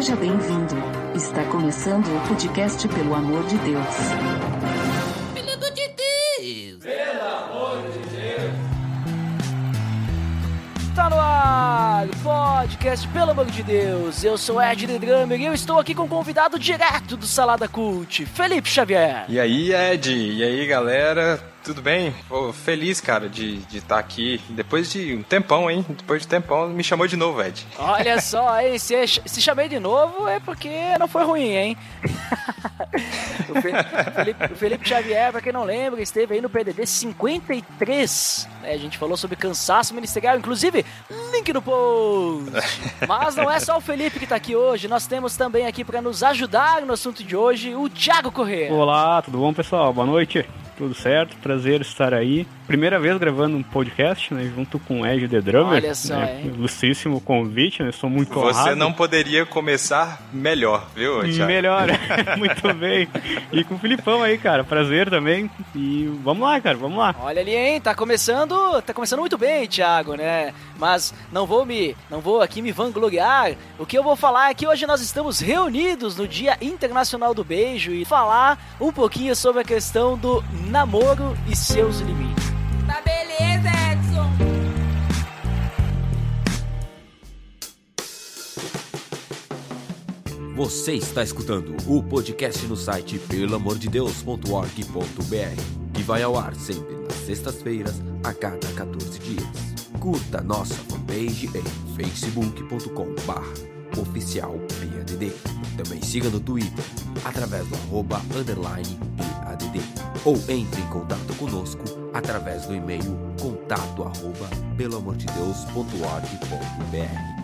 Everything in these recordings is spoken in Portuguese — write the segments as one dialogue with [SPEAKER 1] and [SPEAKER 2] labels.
[SPEAKER 1] Seja bem-vindo. Está começando o podcast Pelo Amor de Deus.
[SPEAKER 2] Pelo amor de Deus!
[SPEAKER 3] Tá no ar, podcast Pelo Amor de Deus. Eu sou Ed The Drummer e eu estou aqui com um convidado direto do Salada Cult, Felipe Xavier.
[SPEAKER 4] E aí, Ed? E aí, galera? Tudo bem? Pô, feliz, cara, de estar de tá aqui. Depois de um tempão, hein? Depois de um tempão, me chamou de novo, Ed.
[SPEAKER 3] Olha só, hein? Se, se chamei de novo é porque não foi ruim, hein? o, Felipe, o, Felipe, Xavier, pra quem não lembra, esteve aí no PDD 53. Né? A gente falou sobre cansaço ministerial, inclusive, link no post. Mas não é só o Felipe que tá aqui hoje, nós temos também aqui para nos ajudar no assunto de hoje o Thiago Corrêa.
[SPEAKER 5] Olá, tudo bom, pessoal? Boa noite. Tudo certo? Prazer estar aí. Primeira vez gravando um podcast, né? Junto com o Ed The Drummer.
[SPEAKER 3] Olha só,
[SPEAKER 5] né,
[SPEAKER 3] hein?
[SPEAKER 5] Ilustríssimo convite, né? Estou muito
[SPEAKER 4] Você
[SPEAKER 5] honrado.
[SPEAKER 4] não poderia começar melhor, viu, Thiago?
[SPEAKER 5] Melhor, muito bem. E com o Filipão aí, cara. Prazer também. E vamos lá, cara, vamos lá.
[SPEAKER 3] Olha ali, hein? Tá começando, tá começando muito bem, Thiago, né? Mas não vou me, não vou aqui me vangloriar. O que eu vou falar é que hoje nós estamos reunidos no Dia Internacional do Beijo e falar um pouquinho sobre a questão do namoro e seus limites.
[SPEAKER 2] Tá beleza, Edson!
[SPEAKER 6] Você está escutando o podcast no site pelamordedeus.org.br que vai ao ar sempre nas sextas-feiras, a cada 14 dias. Curta nossa fanpage em facebook.com.br oficial PADD. Também siga no Twitter através do arroba underline PADD ou entre em contato conosco através do e-mail contato arroba pelamordedeus.org.br.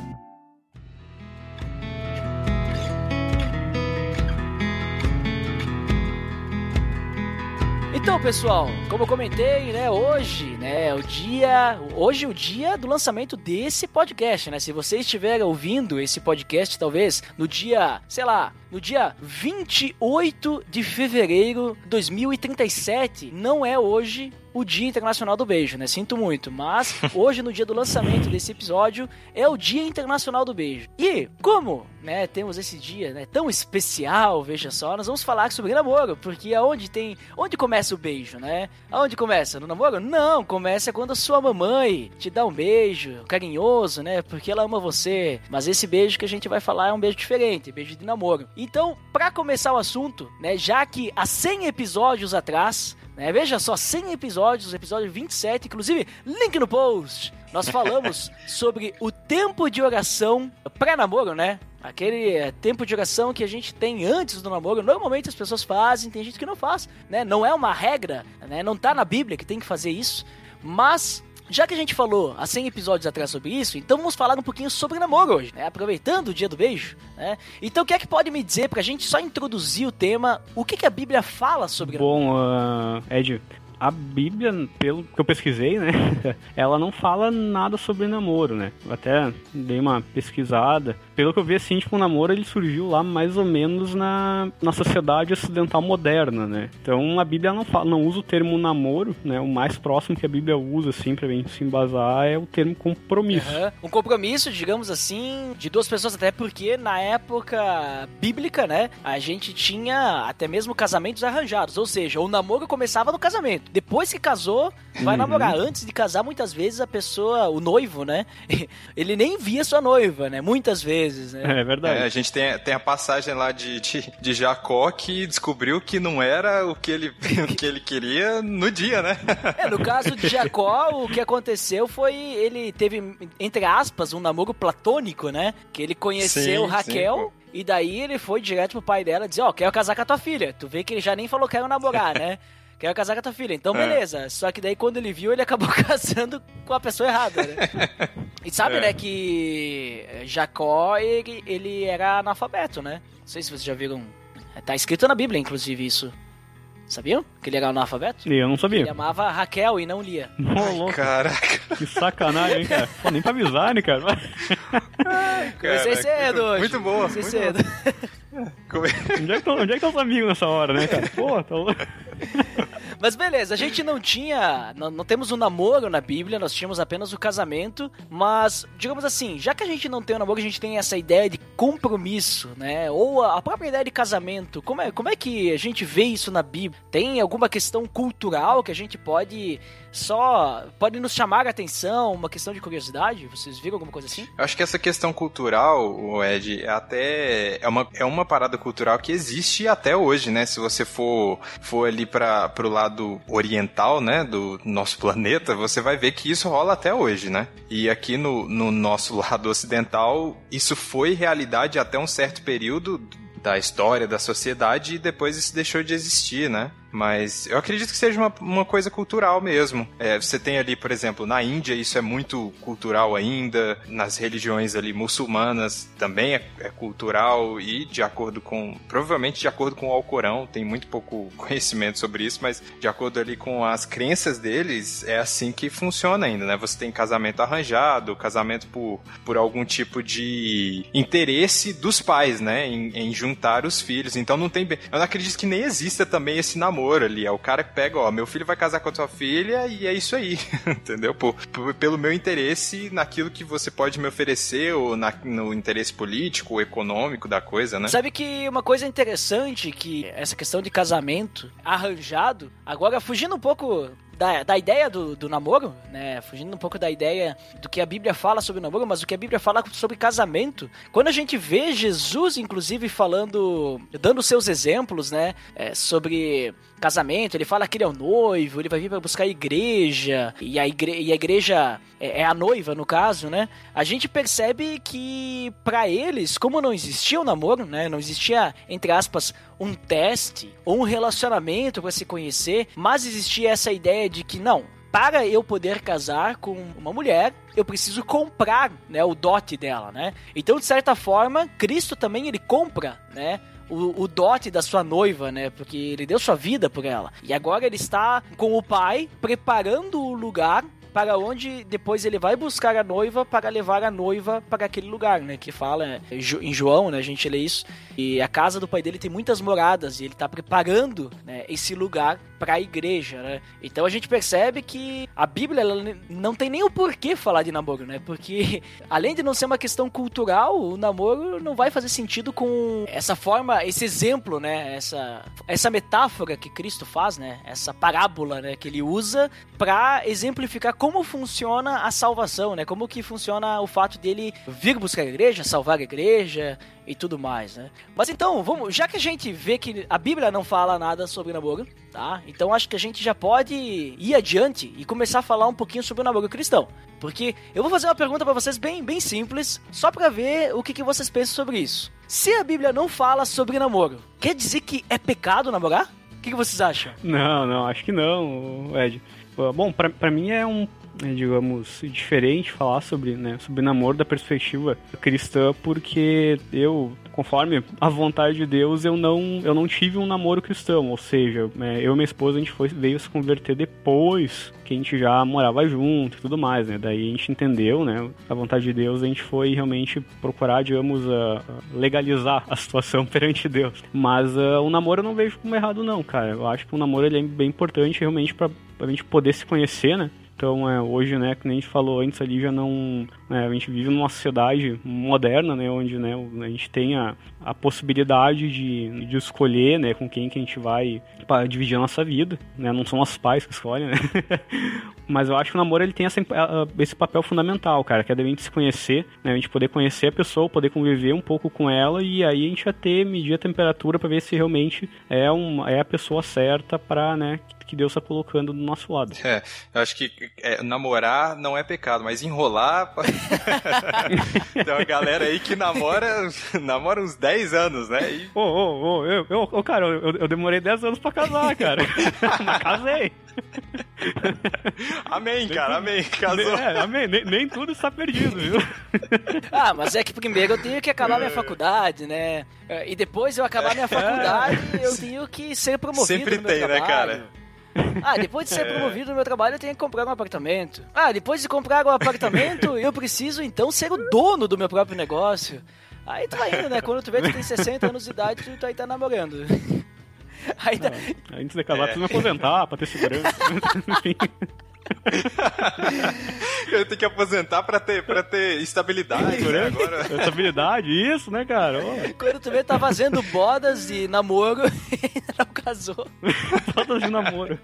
[SPEAKER 3] Então, pessoal, como eu comentei, né, hoje, né, o dia, hoje é o dia do lançamento desse podcast, né? Se você estiver ouvindo esse podcast, talvez no dia, sei lá, no dia 28 de fevereiro de 2037, não é hoje o Dia Internacional do Beijo, né? Sinto muito, mas hoje, no dia do lançamento desse episódio, é o Dia Internacional do Beijo. E como, né, temos esse dia, né, tão especial, veja só, nós vamos falar sobre namoro, porque aonde tem, onde começa o beijo, né? Aonde começa? No namoro? Não, começa quando a sua mamãe te dá um beijo carinhoso, né? Porque ela ama você. Mas esse beijo que a gente vai falar é um beijo diferente, beijo de namoro. Então, para começar o assunto, né, já que há 100 episódios atrás, né? Veja só, 100 episódios, episódio 27, inclusive, link no post. Nós falamos sobre o tempo de oração pré-namoro, né? Aquele é, tempo de oração que a gente tem antes do namoro. Normalmente as pessoas fazem, tem gente que não faz, né? Não é uma regra, né? Não tá na Bíblia que tem que fazer isso. Mas já que a gente falou há 100 episódios atrás sobre isso, então vamos falar um pouquinho sobre namoro hoje, né? Aproveitando o dia do beijo, né? Então o que é que pode me dizer pra gente só introduzir o tema, o que, que a Bíblia fala sobre namoro?
[SPEAKER 5] Bom, uh, Ed, a Bíblia, pelo que eu pesquisei, né? Ela não fala nada sobre namoro, né? Eu até dei uma pesquisada. Pelo que eu vi, assim, tipo, o namoro ele surgiu lá mais ou menos na, na sociedade ocidental moderna, né? Então a Bíblia não, fala, não usa o termo namoro, né? O mais próximo que a Bíblia usa, assim, pra gente se embasar é o termo compromisso.
[SPEAKER 3] Uhum. Um compromisso, digamos assim, de duas pessoas, até porque na época bíblica, né? A gente tinha até mesmo casamentos arranjados, ou seja, o namoro começava no casamento. Depois que casou, vai
[SPEAKER 5] Uhum.
[SPEAKER 3] namorar. Antes de casar, muitas vezes a pessoa, o noivo, né? Ele nem via sua noiva, né? Muitas vezes, né?
[SPEAKER 5] É verdade.
[SPEAKER 4] É, a gente tem, tem a passagem lá de, de, de Jacó que descobriu que não era o que ele, o que ele queria no dia, né?
[SPEAKER 3] É, no caso de Jacó, o que aconteceu foi ele teve, entre aspas, um namoro platônico, né? Que ele conheceu
[SPEAKER 4] Sim,
[SPEAKER 3] Raquel.
[SPEAKER 4] sim,
[SPEAKER 3] e daí ele foi direto pro pai dela dizer, ó, quero casar com a tua filha. Tu vê que ele já nem falou quero namorar, né? Quero casar com a tua filha. Então,
[SPEAKER 4] É.
[SPEAKER 3] beleza. Só que daí, quando ele viu, ele acabou casando com a pessoa errada, né? E sabe,
[SPEAKER 4] É.
[SPEAKER 3] né, que Jacó, ele, ele era analfabeto, né? Não sei se vocês já viram. Tá escrito na Bíblia, inclusive, isso. Sabiam? Que ele era analfabeto?
[SPEAKER 5] Eu não
[SPEAKER 3] Ele
[SPEAKER 5] sabia.
[SPEAKER 3] amava Raquel e não Lia.
[SPEAKER 5] Ô, louco,
[SPEAKER 4] Caraca,
[SPEAKER 5] que sacanagem, hein, cara? Pô, nem pra avisar, né, cara?
[SPEAKER 3] Comecei
[SPEAKER 4] caraca.
[SPEAKER 3] cedo hoje.
[SPEAKER 4] Muito boa.
[SPEAKER 3] Comecei
[SPEAKER 4] muito
[SPEAKER 3] cedo.
[SPEAKER 4] boa. Como é-
[SPEAKER 5] Onde é que estão onde é que tão os amigos nessa hora, né, cara? Pô, tá louco.
[SPEAKER 3] Mas beleza, a gente não tinha. Não, não temos um namoro na Bíblia, nós tínhamos apenas o casamento. Mas, digamos assim, já que a gente não tem o namoro, a gente tem essa ideia de compromisso, né? Ou a, a própria ideia de casamento. Como é, como é que a gente vê isso na Bíblia? Tem alguma questão cultural que a gente pode só. pode nos chamar a atenção, uma questão de curiosidade? Vocês viram alguma coisa assim?
[SPEAKER 4] Eu acho que essa questão cultural, o Ed, é até é uma, é uma parada cultural que existe até hoje, né? Se você for, for ali para pro lado oriental, né, do nosso planeta, você vai ver que isso rola até hoje, né? E aqui no, no nosso lado ocidental, isso foi realidade até um certo período da história da sociedade e depois isso deixou de existir, né? Mas eu acredito que seja uma, uma coisa cultural mesmo. É, você tem ali, por exemplo, na Índia, isso é muito cultural ainda. Nas religiões ali muçulmanas também é, é cultural e de acordo com. Provavelmente de acordo com o Alcorão, tem muito pouco conhecimento sobre isso, mas de acordo ali com as crenças deles, é assim que funciona ainda, né? Você tem casamento arranjado, casamento por, por algum tipo de interesse dos pais, né? Em, em juntar os filhos. Então não tem. Eu não acredito que nem exista também esse namoro ali. É o cara que pega, ó, meu filho vai casar com a sua filha e é isso aí. Entendeu? Por, por, pelo meu interesse naquilo que você pode me oferecer, ou na, no interesse político ou econômico da coisa, né?
[SPEAKER 3] Sabe que uma coisa interessante que essa questão de casamento arranjado, agora fugindo um pouco da, da ideia do, do namoro, né? Fugindo um pouco da ideia do que a Bíblia fala sobre o namoro, mas o que a Bíblia fala sobre casamento. Quando a gente vê Jesus, inclusive, falando, dando seus exemplos, né? É, sobre casamento, ele fala que ele é o noivo, ele vai vir para buscar a igreja, e a, igre e a igreja é, é, a noiva, no caso, né? A gente percebe que para eles, como não existia o namoro, né? Não existia, entre aspas, um teste ou um relacionamento para se conhecer, mas existia essa ideia de que não, para eu poder casar com uma mulher, eu preciso comprar, né, o dote dela, né? Então, de certa forma, Cristo também ele compra, né, o, o, dote da sua noiva, né? Porque ele deu sua vida por ela. E agora ele está com o pai preparando o lugar para onde depois ele vai buscar a noiva para levar a noiva para aquele lugar, né? Que fala em João, né? A gente lê isso. E a casa do pai dele tem muitas moradas e ele está preparando né, esse lugar para a igreja, né? Então a gente percebe que a Bíblia não tem nem o porquê falar de namoro, né? Porque além de não ser uma questão cultural, o namoro não vai fazer sentido com essa forma, esse exemplo, né? Essa, essa metáfora que Cristo faz, né? Essa parábola, né? Que ele usa para exemplificar como funciona a salvação, né? Como que funciona o fato dele vir buscar a igreja, salvar a igreja e tudo mais, né? Mas então, vamos, já que a gente vê que a Bíblia não fala nada sobre namoro, tá? Então acho que a gente já pode ir adiante e começar a falar um pouquinho sobre o namoro cristão. Porque eu vou fazer uma pergunta para vocês bem, bem simples, só para ver o que, que vocês pensam sobre isso. Se a Bíblia não fala sobre namoro, quer dizer que é pecado namorar? O que, que vocês acham?
[SPEAKER 5] Não, não, acho que não, Ed. Bom, para mim é um, digamos, diferente falar sobre, né, sobre namoro da perspectiva cristã, porque eu, conforme a vontade de Deus, eu não, eu não tive um namoro cristão, ou seja, é, eu e minha esposa, a gente foi, veio se converter depois que a gente já morava junto e tudo mais, né, daí a gente entendeu, né, a vontade de Deus, a gente foi realmente procurar, digamos, uh, legalizar a situação perante Deus, mas uh, o namoro eu não vejo como errado não, cara, eu acho que o namoro ele é bem importante realmente para a gente poder se conhecer, né, então, é, hoje, né, como a gente falou antes ali, já não. É, a gente vive numa sociedade moderna, né, onde né, a gente tem a, a possibilidade de, de escolher né, com quem que a gente vai dividir a nossa vida. Né, não são os pais que escolhem, né? Mas eu acho que o namoro ele tem essa, esse papel fundamental, cara, que é a gente se conhecer, né, a gente poder conhecer a pessoa, poder conviver um pouco com ela e aí a gente vai ter, medir a temperatura para ver se realmente é, um, é a pessoa certa para, né, que Deus está colocando do nosso lado.
[SPEAKER 4] É, eu acho que é, namorar não é pecado, mas enrolar. Tem uma galera aí que namora, namora uns 10 anos, né?
[SPEAKER 5] Ô, ô, ô, eu, eu, cara, eu, eu demorei 10 anos pra casar, cara. mas casei.
[SPEAKER 4] Amém, cara, amém. Casou.
[SPEAKER 5] É, amém. Nem, nem, tudo está perdido, viu?
[SPEAKER 3] ah, mas é que primeiro eu tenho que acabar minha faculdade, né? E depois eu acabar minha faculdade, eu tenho que ser promovido
[SPEAKER 4] Sempre
[SPEAKER 3] no meu
[SPEAKER 4] tem,
[SPEAKER 3] trabalho.
[SPEAKER 4] né, cara?
[SPEAKER 3] Ah, depois de ser promovido no meu trabalho, eu tenho que comprar um apartamento. Ah, depois de comprar um apartamento, eu preciso então ser o dono do meu próprio negócio. Aí tu vai indo, né? Quando tu vê que tu tem 60 anos de idade, tu aí tá namorando. Ainda,
[SPEAKER 5] Antes de casar, precisa me aposentar pra ter segurança.
[SPEAKER 4] Eu tenho que aposentar pra ter, pra ter estabilidade, né? Agora.
[SPEAKER 5] Estabilidade, isso, né, cara? Ó,
[SPEAKER 3] quando tu vê, tá fazendo bodas e namoro e ainda não casou.
[SPEAKER 5] Fotos de namoro.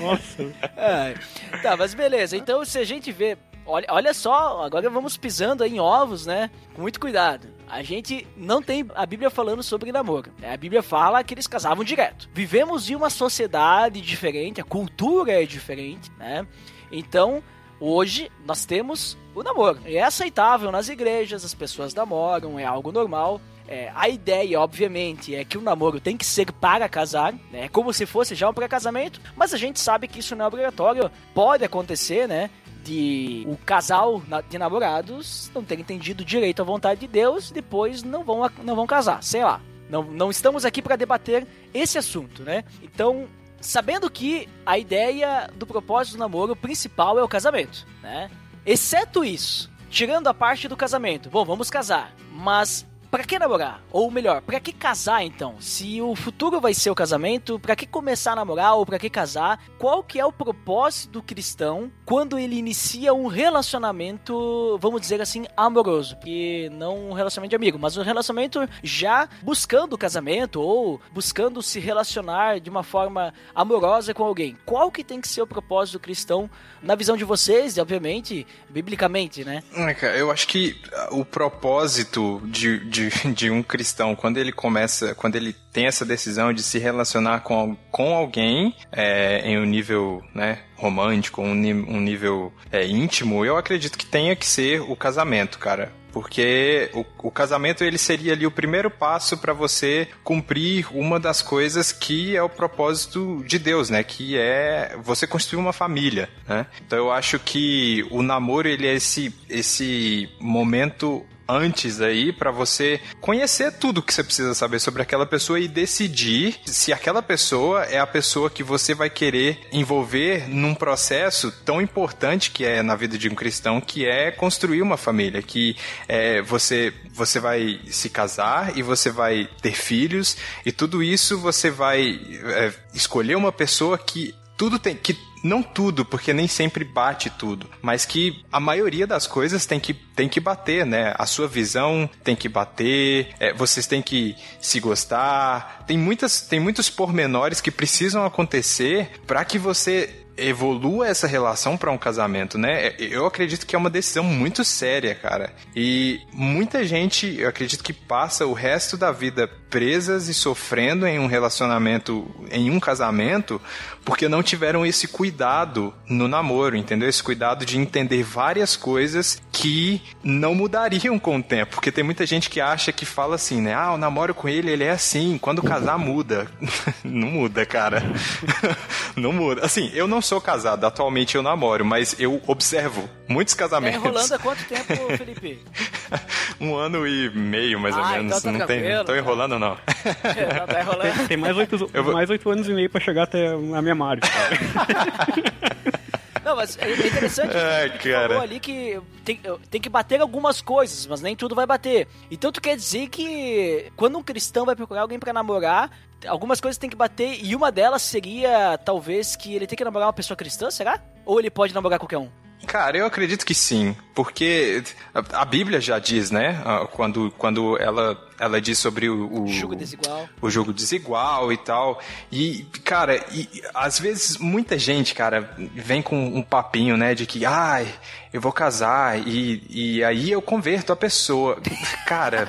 [SPEAKER 5] Nossa.
[SPEAKER 3] É. Tá, mas beleza. Então, se a gente vê. Olha, olha só, agora vamos pisando aí em ovos, né? Com muito cuidado. A gente não tem a Bíblia falando sobre namoro. né? A Bíblia fala que eles casavam direto. Vivemos em uma sociedade diferente, a cultura é diferente, né? Então, hoje nós temos o namoro. É aceitável nas igrejas, as pessoas namoram, é algo normal. É, a ideia, obviamente, é que o namoro tem que ser para casar, né? É como se fosse já um pré-casamento, mas a gente sabe que isso não é obrigatório. Pode acontecer, né? De o casal de namorados não ter entendido direito a vontade de Deus, depois não vão, não vão casar, sei lá. Não, não estamos aqui para debater esse assunto, né? Então, sabendo que a ideia do propósito do namoro principal é o casamento, né? Exceto isso, tirando a parte do casamento, bom, vamos casar, mas pra que namorar? Ou melhor, pra que casar então? Se o futuro vai ser o casamento, pra que começar a namorar ou pra que casar? Qual que é o propósito do cristão quando ele inicia um relacionamento, vamos dizer assim, amoroso? Que não um relacionamento de amigo, mas um relacionamento já buscando o casamento ou buscando se relacionar de uma forma amorosa com alguém. Qual que tem que ser o propósito do cristão na visão de vocês e, obviamente, biblicamente, né?
[SPEAKER 4] Eu acho que o propósito de, de, de um cristão, quando ele começa, quando ele tem essa decisão de se relacionar com, com alguém é, em um nível né, romântico, um, um nível é, íntimo, eu acredito que tenha que ser o casamento, cara. Porque o, o casamento ele seria ali o primeiro passo para você cumprir uma das coisas que é o propósito de Deus, né? Que é você construir uma família, né? Então eu acho que o namoro ele é esse esse momento antes aí para você conhecer tudo que você precisa saber sobre aquela pessoa e decidir se aquela pessoa é a pessoa que você vai querer envolver num processo tão importante que é na vida de um cristão, que é construir uma família, que é, você você vai se casar e você vai ter filhos e tudo isso você vai é, escolher uma pessoa que tudo tem que não tudo, porque nem sempre bate tudo, mas que a maioria das coisas tem que, tem que bater, né? A sua visão tem que bater, é, vocês têm que se gostar. Tem, muitas, tem muitos pormenores que precisam acontecer para que você evolua essa relação para um casamento, né? Eu acredito que é uma decisão muito séria, cara. E muita gente, eu acredito que passa o resto da vida presas e sofrendo em um relacionamento, em um casamento, porque não tiveram esse cuidado no namoro, entendeu? Esse cuidado de entender várias coisas que não mudariam com o tempo, porque tem muita gente que acha que fala assim, né? Ah, o namoro com ele, ele é assim, quando casar muda. não muda, cara. não muda. Assim, eu não sou casado, atualmente eu namoro, mas eu observo muitos
[SPEAKER 3] Tá
[SPEAKER 4] casamentos.
[SPEAKER 3] enrolando há quanto tempo, Felipe?
[SPEAKER 4] um ano e meio, mais ou
[SPEAKER 3] Ah,
[SPEAKER 4] menos.
[SPEAKER 3] então tá
[SPEAKER 4] não tem, não tô
[SPEAKER 3] tá.
[SPEAKER 4] enrolando, não.
[SPEAKER 3] Não, tá enrolando.
[SPEAKER 5] Tem mais oito,
[SPEAKER 4] vou-
[SPEAKER 5] mais oito anos e meio pra chegar até a minha margem.
[SPEAKER 3] Não, mas é é interessante
[SPEAKER 4] Ai,
[SPEAKER 3] que
[SPEAKER 4] cara.
[SPEAKER 3] falou ali que tem, tem que bater algumas coisas, mas nem tudo vai bater. Então tu quer dizer que quando um cristão vai procurar alguém pra namorar, algumas coisas tem que bater e uma delas seria talvez que ele tem que namorar uma pessoa cristã, será? Ou ele pode namorar qualquer um?
[SPEAKER 4] Cara, eu acredito que sim, porque a, Bíblia já diz, né? ah, Quando, quando ela, ela diz sobre o, o
[SPEAKER 3] Julgo desigual.
[SPEAKER 4] o jogo desigual e tal. E, cara, e, às vezes muita gente, cara, vem com um papinho, né, de que, ai, eu vou casar e, e aí eu converto a pessoa. Cara,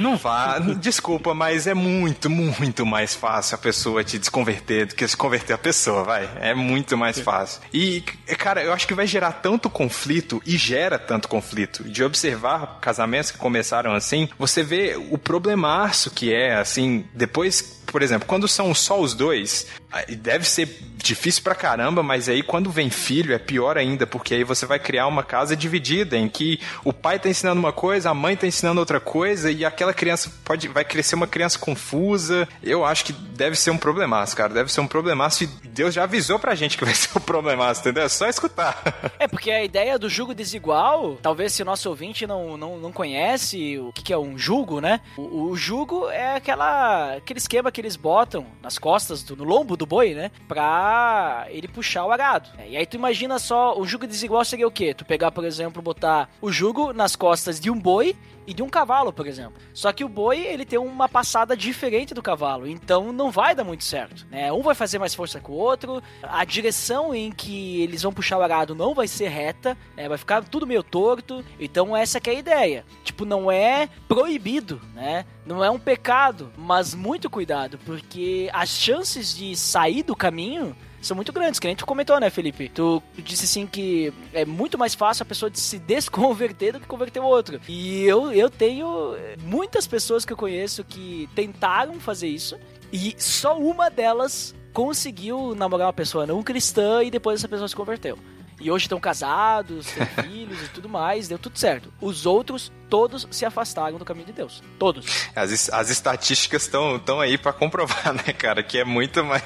[SPEAKER 4] não vá, desculpa, mas é muito, muito mais fácil a pessoa te desconverter do que se converter a pessoa, vai. É muito mais fácil. E, cara, eu acho que vai gerar tanto conflito e gera tanto conflito. De observar casamentos que começaram assim, você vê o problemaço que é, assim, depois por exemplo, quando são só os dois, deve ser difícil pra caramba, mas aí quando vem filho é pior ainda, porque aí você vai criar uma casa dividida em que o pai tá ensinando uma coisa, a mãe tá ensinando outra coisa e aquela criança pode vai crescer uma criança confusa. Eu acho que deve ser um problemaço, cara, deve ser um problemaço e Deus já avisou pra gente que vai ser um problemaço, entendeu? É só escutar.
[SPEAKER 3] É, porque a ideia do jugo desigual, talvez se o nosso ouvinte não, não, não conhece o que, que é um jugo, né? O, o jugo é aquela, aquele esquema que eles botam nas costas, do, no lombo do boi, né? Pra ele puxar o arado. É, e aí tu imagina só, o jugo desigual seria o quê? Tu pegar, por exemplo, botar o jugo nas costas de um boi e de um cavalo, por exemplo. Só que o boi, ele tem uma passada diferente do cavalo, então não vai dar muito certo, né? Um vai fazer mais força que o outro, a direção em que eles vão puxar o arado não vai ser reta, né? vai ficar tudo meio torto, então essa que é a ideia. Tipo, não é proibido, né? Não é um pecado, mas muito cuidado, porque as chances de sair do caminho são muito grandes, que nem tu comentou, né, Felipe? Tu, tu disse assim que é muito mais fácil a pessoa de se desconverter do que converter o outro. E eu, eu tenho muitas pessoas que eu conheço que tentaram fazer isso e só uma delas conseguiu namorar uma pessoa não cristã e depois essa pessoa se converteu. E hoje estão casados, têm filhos e tudo mais, deu tudo certo. Os outros, todos se afastaram do caminho de Deus. Todos.
[SPEAKER 4] As, as estatísticas estão aí para comprovar, né, cara? Que é muito mais,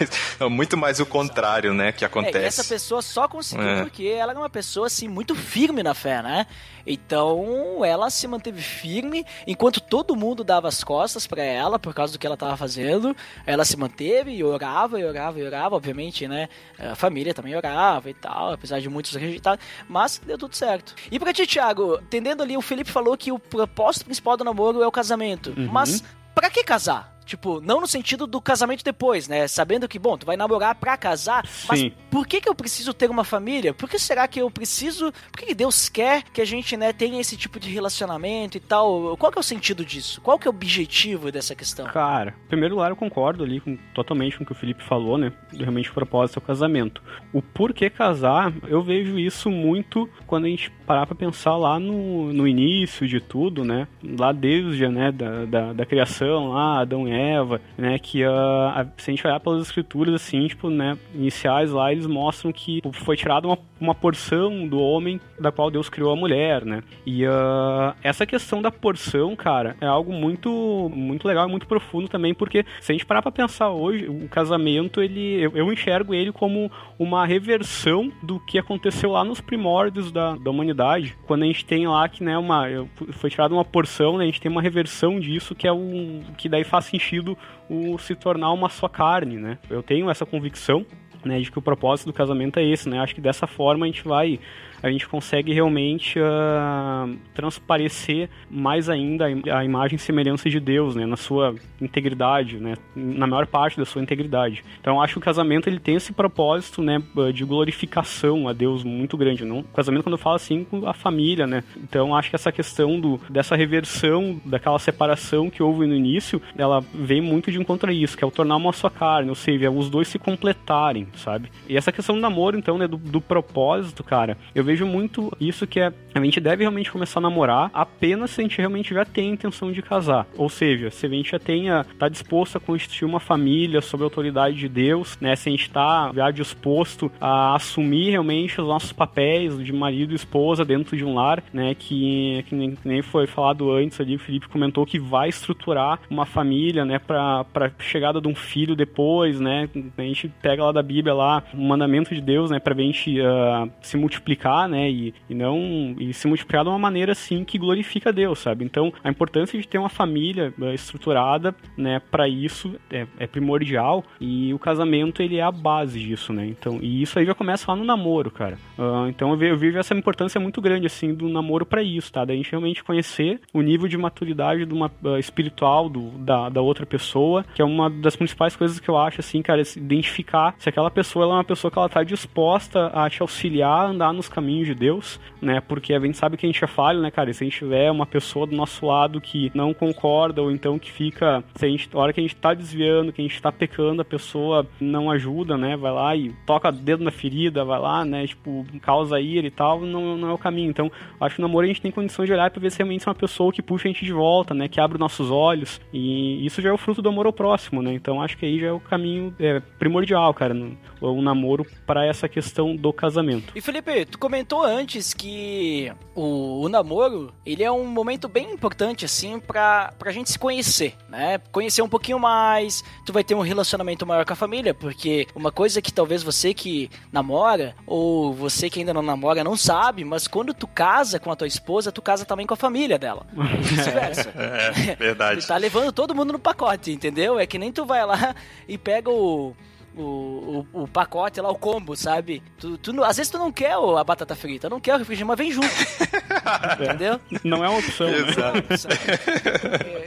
[SPEAKER 4] muito mais o contrário, né, que acontece. É, e
[SPEAKER 3] essa pessoa só conseguiu é. porque ela era uma pessoa, assim, muito firme na fé, né? Então, ela se manteve firme, enquanto todo mundo dava as costas para ela por causa do que ela estava fazendo. Ela se manteve e orava, e orava, e orava, obviamente, né? A família também orava e tal, apesar de muitos rejeitados, mas deu tudo certo. E pra ti, Thiago, entendendo ali, o Felipe falou que o propósito principal do namoro é o casamento. Uhum. Mas para que casar? Tipo, não no sentido do casamento depois, né? Sabendo que, bom, tu vai namorar pra casar, Sim. mas por que que eu preciso ter uma família? Por que será que eu preciso... Por que, que Deus quer que a gente, né, tenha esse tipo de relacionamento e tal? Qual que é o sentido disso? Qual que é o objetivo dessa questão?
[SPEAKER 5] Cara, primeiro lugar eu concordo ali com, totalmente com o que o Felipe falou, né? Realmente o propósito é o casamento. O porquê casar, eu vejo isso muito quando a gente parar pra pensar lá no, no início de tudo, né? Lá desde, né, da, da, da criação, lá, Adão e Eva, né? Que uh, a, se a gente olhar pelas escrituras, assim, tipo, né, iniciais lá, eles mostram que tipo, foi tirada uma, uma porção do homem da qual Deus criou a mulher, né? E uh, essa questão da porção, cara, é algo muito, muito legal muito profundo também, porque se a gente parar pra pensar hoje, o casamento, ele, eu, eu enxergo ele como uma reversão do que aconteceu lá nos primórdios da, da humanidade, quando a gente tem lá que, né, uma, foi tirada uma porção, né, a gente tem uma reversão disso que é um, que daí faz sentido sentido o se tornar uma só carne, né? Eu tenho essa convicção, né, de que o propósito do casamento é esse, né? Acho que dessa forma a gente vai a gente consegue realmente uh, transparecer mais ainda a imagem e semelhança de Deus, né, na sua integridade, né, na maior parte da sua integridade. Então acho que o casamento ele tem esse propósito, né, de glorificação a Deus muito grande, não? Casamento quando eu falo assim com a família, né? Então acho que essa questão do dessa reversão, daquela separação que houve no início, ela vem muito de encontro a isso, que é o tornar uma só carne, ou seja, os dois se completarem, sabe? E essa questão do namoro, então, né, do, do propósito, cara, eu vejo muito isso que é a gente deve realmente começar a namorar apenas se a gente realmente já tem a intenção de casar. Ou seja, se a gente já tenha tá disposto a constituir uma família sob a autoridade de Deus, né? Se a gente está já disposto a assumir realmente os nossos papéis de marido e esposa dentro de um lar, né? Que, que, nem, que nem foi falado antes ali, o Felipe comentou que vai estruturar uma família, né? Para chegada de um filho depois, né? A gente pega lá da Bíblia lá o mandamento de Deus, né? Para a gente uh, se multiplicar, né? E, e não e se multiplicar de uma maneira assim que glorifica Deus, sabe? Então, a importância de ter uma família uh, estruturada, né? Para isso é, é, primordial e o casamento ele é a base disso, né? Então, e isso aí já começa lá no namoro, cara. Uh, então, eu, vejo, eu vejo essa importância muito grande assim do namoro para isso, tá? Da gente realmente conhecer o nível de maturidade de uma uh, espiritual do, da, da outra pessoa, que é uma das principais coisas que eu acho assim, cara, é se identificar se aquela pessoa é uma pessoa que ela tá disposta a te auxiliar a andar nos caminhos caminho de Deus, né? Porque a gente sabe que a gente é falho, né, cara? E se a gente tiver uma pessoa do nosso lado que não concorda, ou então que fica. Se a, gente, a hora que a gente tá desviando, que a gente tá pecando, a pessoa não ajuda, né? Vai lá e toca dedo na ferida, vai lá, né? Tipo, causa ira e tal, não, não é o caminho. Então, acho que o namoro a gente tem condição de olhar pra ver se realmente é uma pessoa que puxa a gente de volta, né? Que abre os nossos olhos. E isso já é o fruto do amor ao próximo, né? Então, acho que aí já é o caminho é, primordial, cara. O, o namoro para essa questão do casamento.
[SPEAKER 3] E Felipe, tu comentou comentou antes que o, o namoro, ele é um momento bem importante, assim, pra, pra gente se conhecer, né? Conhecer um pouquinho mais, tu vai ter um relacionamento maior com a família, porque uma coisa que talvez você que namora, ou você que ainda não namora, não sabe, mas quando tu casa com a tua esposa, tu casa também com a família dela. E vice-versa.
[SPEAKER 4] É, verdade.
[SPEAKER 3] Tu tá levando todo mundo no pacote, entendeu? É que nem tu vai lá e pega o. O, o, o pacote lá, o combo, sabe? Tu, tu, às vezes tu não quer o- a batata frita, não quer o refrigerante, mas vem junto. entendeu?
[SPEAKER 5] Não é uma opção, né?
[SPEAKER 4] Exato.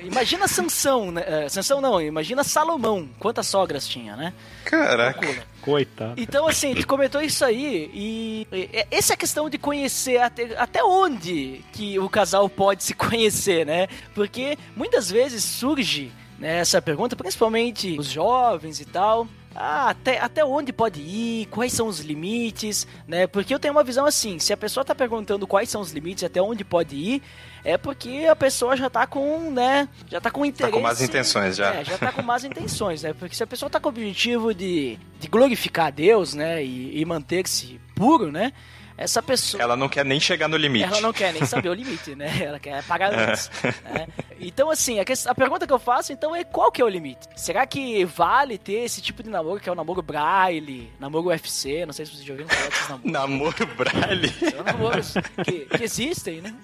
[SPEAKER 3] É, Imagina Sansão, né? É, Sansão não, imagina Salomão. Quantas sogras tinha, né?
[SPEAKER 4] Caraca.
[SPEAKER 5] Coitado.
[SPEAKER 3] Então, assim, tu comentou isso aí e, e essa é a questão de conhecer até, até onde que o casal pode se conhecer, né? Porque muitas vezes surge né, essa pergunta, principalmente os jovens e tal. Ah, até, até onde pode ir? Quais são os limites? Né? Porque eu tenho uma visão assim: se a pessoa tá perguntando quais são os limites, até onde pode ir, é porque a pessoa já tá com, né? Já tá com interesse.
[SPEAKER 4] más intenções, já.
[SPEAKER 3] É, já tá com más intenções, né? Porque se a pessoa tá com o objetivo de, de glorificar a Deus, né? E, e manter-se puro, né? Essa pessoa.
[SPEAKER 4] Ela não quer nem chegar no limite.
[SPEAKER 3] Ela não quer nem saber o limite, né? Ela quer pagar antes. né? Então, assim, a, ques- a pergunta que eu faço, então, é qual que é o limite? Será que vale ter esse tipo de namoro, que é o namoro braille, namoro UFC, não sei se vocês já ouviram falar desses namoros.
[SPEAKER 4] Namoro Braille.
[SPEAKER 3] São namoros que, que existem, né?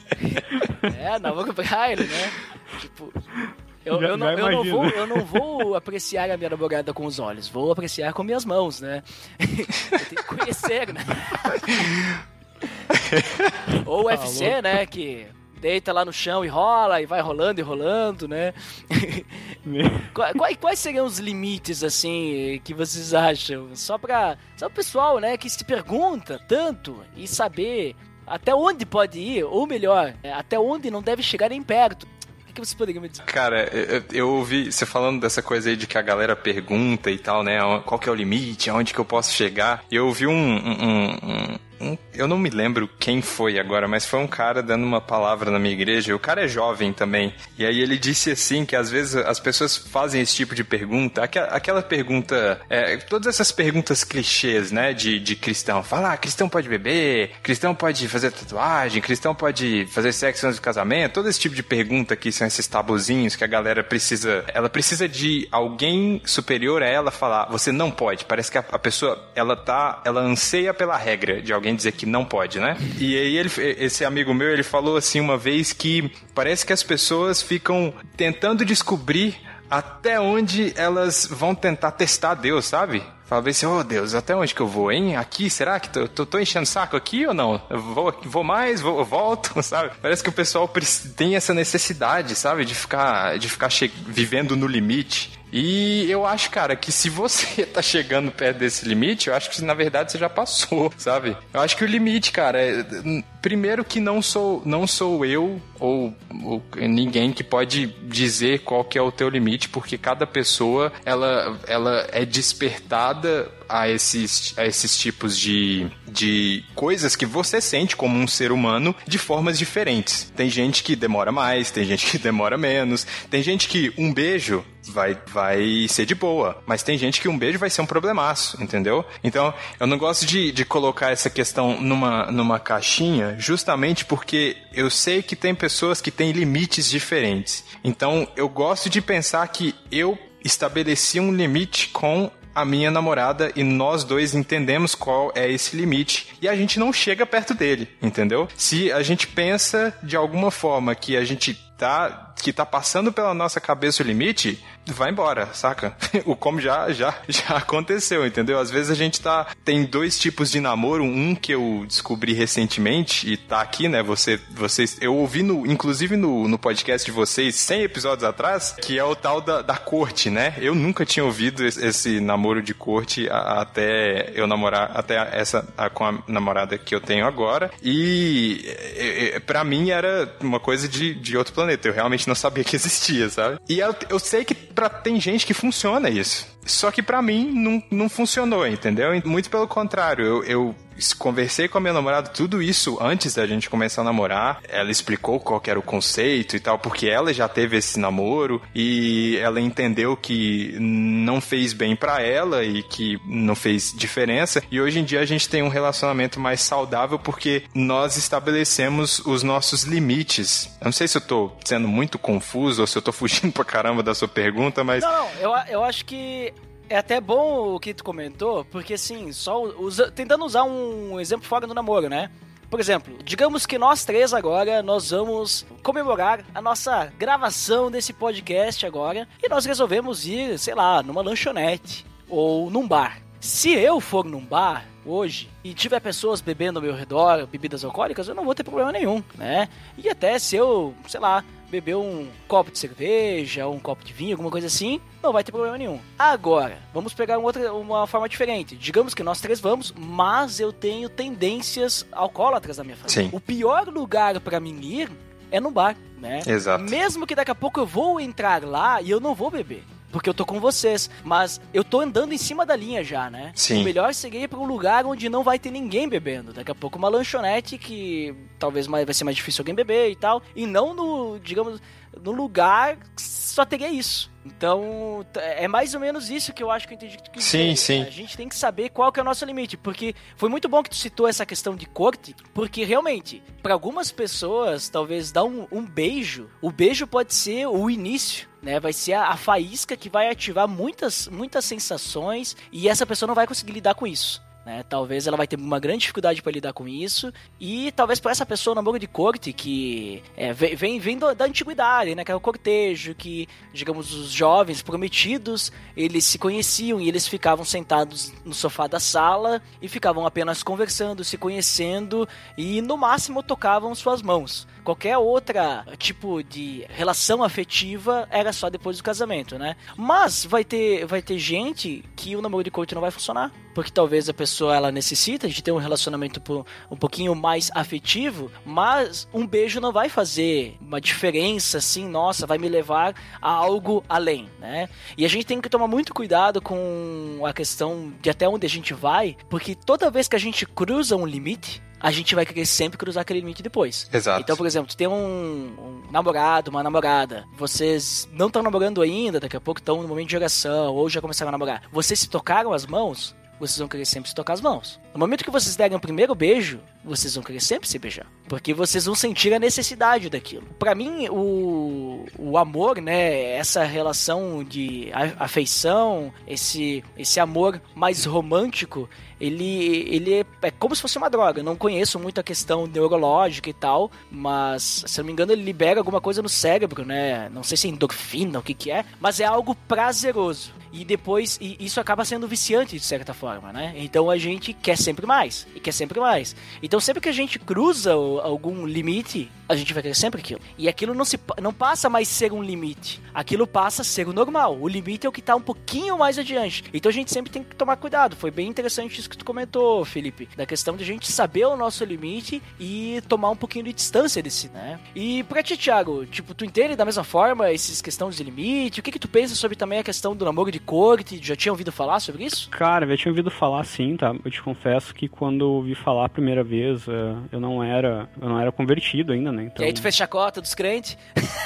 [SPEAKER 3] É, namoro braille, né? Tipo... Eu,
[SPEAKER 5] Já-
[SPEAKER 3] eu, não, eu, não vou, eu não vou apreciar a minha namorada com os olhos, vou apreciar com minhas mãos, né? Eu tenho que conhecer, né? Ou o UFC, né? Que deita lá no chão e rola, e vai rolando e rolando, né? Qua- Quais, quais seriam os limites, assim, que vocês acham? Só pra. Só o pessoal, né, que se pergunta tanto e saber até onde pode ir, ou melhor, é, até onde não deve chegar nem perto. Que vocês poderiam me dizer?
[SPEAKER 4] Cara, eu, eu ouvi você falando dessa coisa aí de que a galera pergunta e tal, né? Qual que é o limite? Aonde que eu posso chegar? E eu ouvi um, um- um- um- um- Eu não me lembro quem foi agora, mas foi um cara dando uma palavra na minha igreja. O cara é jovem também. E aí ele disse assim que às vezes as pessoas fazem esse tipo de pergunta. Aquela, aquela pergunta. é, todas essas perguntas clichês, né? De, de cristão. Fala, ah, cristão pode beber, cristão pode fazer tatuagem, cristão pode fazer sexo antes do casamento. Todo esse tipo de pergunta que são esses tabuzinhos que a galera precisa. Ela precisa de alguém superior a ela falar, você não pode. Parece que a, a pessoa, ela tá. Ela anseia pela regra de alguém dizer que não pode, né? E aí ele, esse amigo meu, ele falou assim uma vez que parece que as pessoas ficam tentando descobrir até onde elas vão tentar testar Deus, sabe? Fala bem assim, oh Deus, até onde que eu vou, hein? Aqui, será que tô, tô, tô enchendo saco aqui ou não? Eu vou, vou mais, vou, volto, sabe? Parece que o pessoal tem essa necessidade, sabe? De ficar, de ficar vivendo no limite. E eu acho, cara, que se você tá chegando perto desse limite, eu acho que na verdade você já passou, sabe? Eu acho que o limite, cara, é, primeiro que não sou, não sou eu ou, ou ninguém que pode dizer qual que é o teu limite, porque cada pessoa ela, ela é despertada a esses, a esses tipos de, de coisas que você sente como um ser humano de formas diferentes. Tem gente que demora mais, tem gente que demora menos, tem gente que um beijo vai, vai ser de boa, mas tem gente que um beijo vai ser um problemaço, entendeu? Então, eu não gosto de, de colocar essa questão numa, numa caixinha, justamente porque eu sei que tem pessoas que têm limites diferentes. Então, eu gosto de pensar que eu estabeleci um limite com a minha namorada e nós dois entendemos qual é esse limite e a gente não chega perto dele, entendeu? Se a gente pensa de alguma forma que a gente tá que tá passando pela nossa cabeça o limite, vai embora, saca? O como já já já aconteceu, entendeu? Às vezes a gente tá tem dois tipos de namoro, um que eu descobri recentemente e tá aqui, né? Você vocês eu ouvi no inclusive no, no podcast de vocês 100 episódios atrás, que é o tal da, da corte, né? Eu nunca tinha ouvido esse, esse namoro de corte a- até eu namorar até essa a- com a namorada que eu tenho agora e é, para mim era uma coisa de, de outro planeta. Eu realmente não sabia que existia, sabe? E eu, eu sei que pra, tem gente que funciona isso. Só que para mim não, não funcionou, entendeu? Muito pelo contrário, eu, eu conversei com a minha namorada tudo isso antes da gente começar a namorar. Ela explicou qual era o conceito e tal, porque ela já teve esse namoro e ela entendeu que não fez bem para ela e que não fez diferença. E hoje em dia a gente tem um relacionamento mais saudável porque nós estabelecemos os nossos limites. Eu não sei se eu tô sendo muito confuso ou se eu tô fugindo pra caramba da sua pergunta, mas.
[SPEAKER 3] Não, não, eu, eu acho que é até bom o que tu comentou, porque assim, só usa, tentando usar um exemplo fora do namoro, né? Por exemplo, digamos que nós três agora nós vamos comemorar a nossa gravação desse podcast agora e nós resolvemos ir, sei lá, numa lanchonete ou num bar. Se eu for num bar hoje e tiver pessoas bebendo ao meu redor bebidas alcoólicas, eu não vou ter problema nenhum, né? E até se eu, sei lá, beber um copo de cerveja, um copo de vinho, alguma coisa assim, não vai ter problema nenhum. Agora, vamos pegar uma, outra, uma forma diferente. Digamos que nós três vamos, mas eu tenho tendências alcoólatras na minha família.
[SPEAKER 4] Sim.
[SPEAKER 3] O pior lugar para mim ir é no bar, né?
[SPEAKER 4] Exato.
[SPEAKER 3] Mesmo que daqui a pouco eu vou entrar lá e eu não vou beber porque eu tô com vocês. Mas eu tô andando em cima da linha já, né?
[SPEAKER 4] Sim.
[SPEAKER 3] O melhor seria ir pra um lugar onde não vai ter ninguém bebendo. Daqui a pouco uma lanchonete que talvez vai ser mais difícil alguém beber e tal. E não no, digamos, no lugar que só teria isso. Então, é mais ou menos isso que eu acho que eu entendi que tu quis
[SPEAKER 4] Sim,
[SPEAKER 3] dizer.
[SPEAKER 4] sim.
[SPEAKER 3] A gente tem que saber qual que é o nosso limite, porque foi muito bom que tu citou essa questão de corte, porque realmente, para algumas pessoas, talvez dar um, um, beijo, o beijo pode ser o início, né? Vai ser a, a faísca que vai ativar muitas, muitas sensações e essa pessoa não vai conseguir lidar com isso. Né? Talvez ela vai ter uma grande dificuldade para lidar com isso. E talvez para essa pessoa na boca de corte que é, vem, vem da antiguidade, né? Que é o cortejo, que, digamos, os jovens prometidos, eles se conheciam e eles ficavam sentados no sofá da sala e ficavam apenas conversando, se conhecendo e no máximo tocavam suas mãos. Qualquer outra tipo de relação afetiva era só depois do casamento, né? Mas vai ter, vai ter gente que o namoro de corte não vai funcionar. Porque talvez a pessoa ela necessita de ter um relacionamento um pouquinho mais afetivo, mas um beijo não vai fazer uma diferença assim, nossa, vai me levar a algo além, né? E a gente tem que tomar muito cuidado com a questão de até onde a gente vai, porque toda vez que a gente cruza um limite, a gente vai querer sempre cruzar aquele limite depois.
[SPEAKER 4] Exato.
[SPEAKER 3] Então, por exemplo, tu tem um, um namorado, uma namorada, vocês não estão namorando ainda, daqui a pouco estão no momento de geração, ou já começaram a namorar. Vocês se tocaram as mãos, vocês vão querer sempre se tocar as mãos. No momento que vocês derem o primeiro beijo, vocês vão querer sempre se beijar. Porque vocês vão sentir a necessidade daquilo. Para mim, o, o amor, né? Essa relação de afeição, esse, esse amor mais romântico, ele, ele é, é, como se fosse uma droga. Eu não conheço muito a questão neurológica e tal, mas se eu não me engano, ele libera alguma coisa no cérebro, né? Não sei se é endorfina, o que que é, mas é algo prazeroso. E depois, e isso acaba sendo viciante de certa forma, né? Então a gente quer sempre mais, e quer sempre mais. Então sempre que a gente cruza algum limite, a gente vai querer sempre aquilo. E aquilo não, se, não passa mais ser um limite. Aquilo passa a ser o normal. O limite é o que tá um pouquinho mais adiante. Então a gente sempre tem que tomar cuidado. Foi bem interessante isso que tu comentou, Felipe. Da questão de a gente saber o nosso limite e tomar um pouquinho de distância desse, né? E pra ti, Thiago, tipo, tu entende da mesma forma esses questões de limite? O que que tu pensa sobre também a questão do namoro de corte? Já tinha ouvido falar sobre isso?
[SPEAKER 5] Cara, eu já tinha ouvido falar sim, tá? Eu te confesso que quando ouvi falar a primeira vez, eh, eu não era, eu não era convertido ainda, né? Então...
[SPEAKER 3] E aí tu fez chacota dos crentes?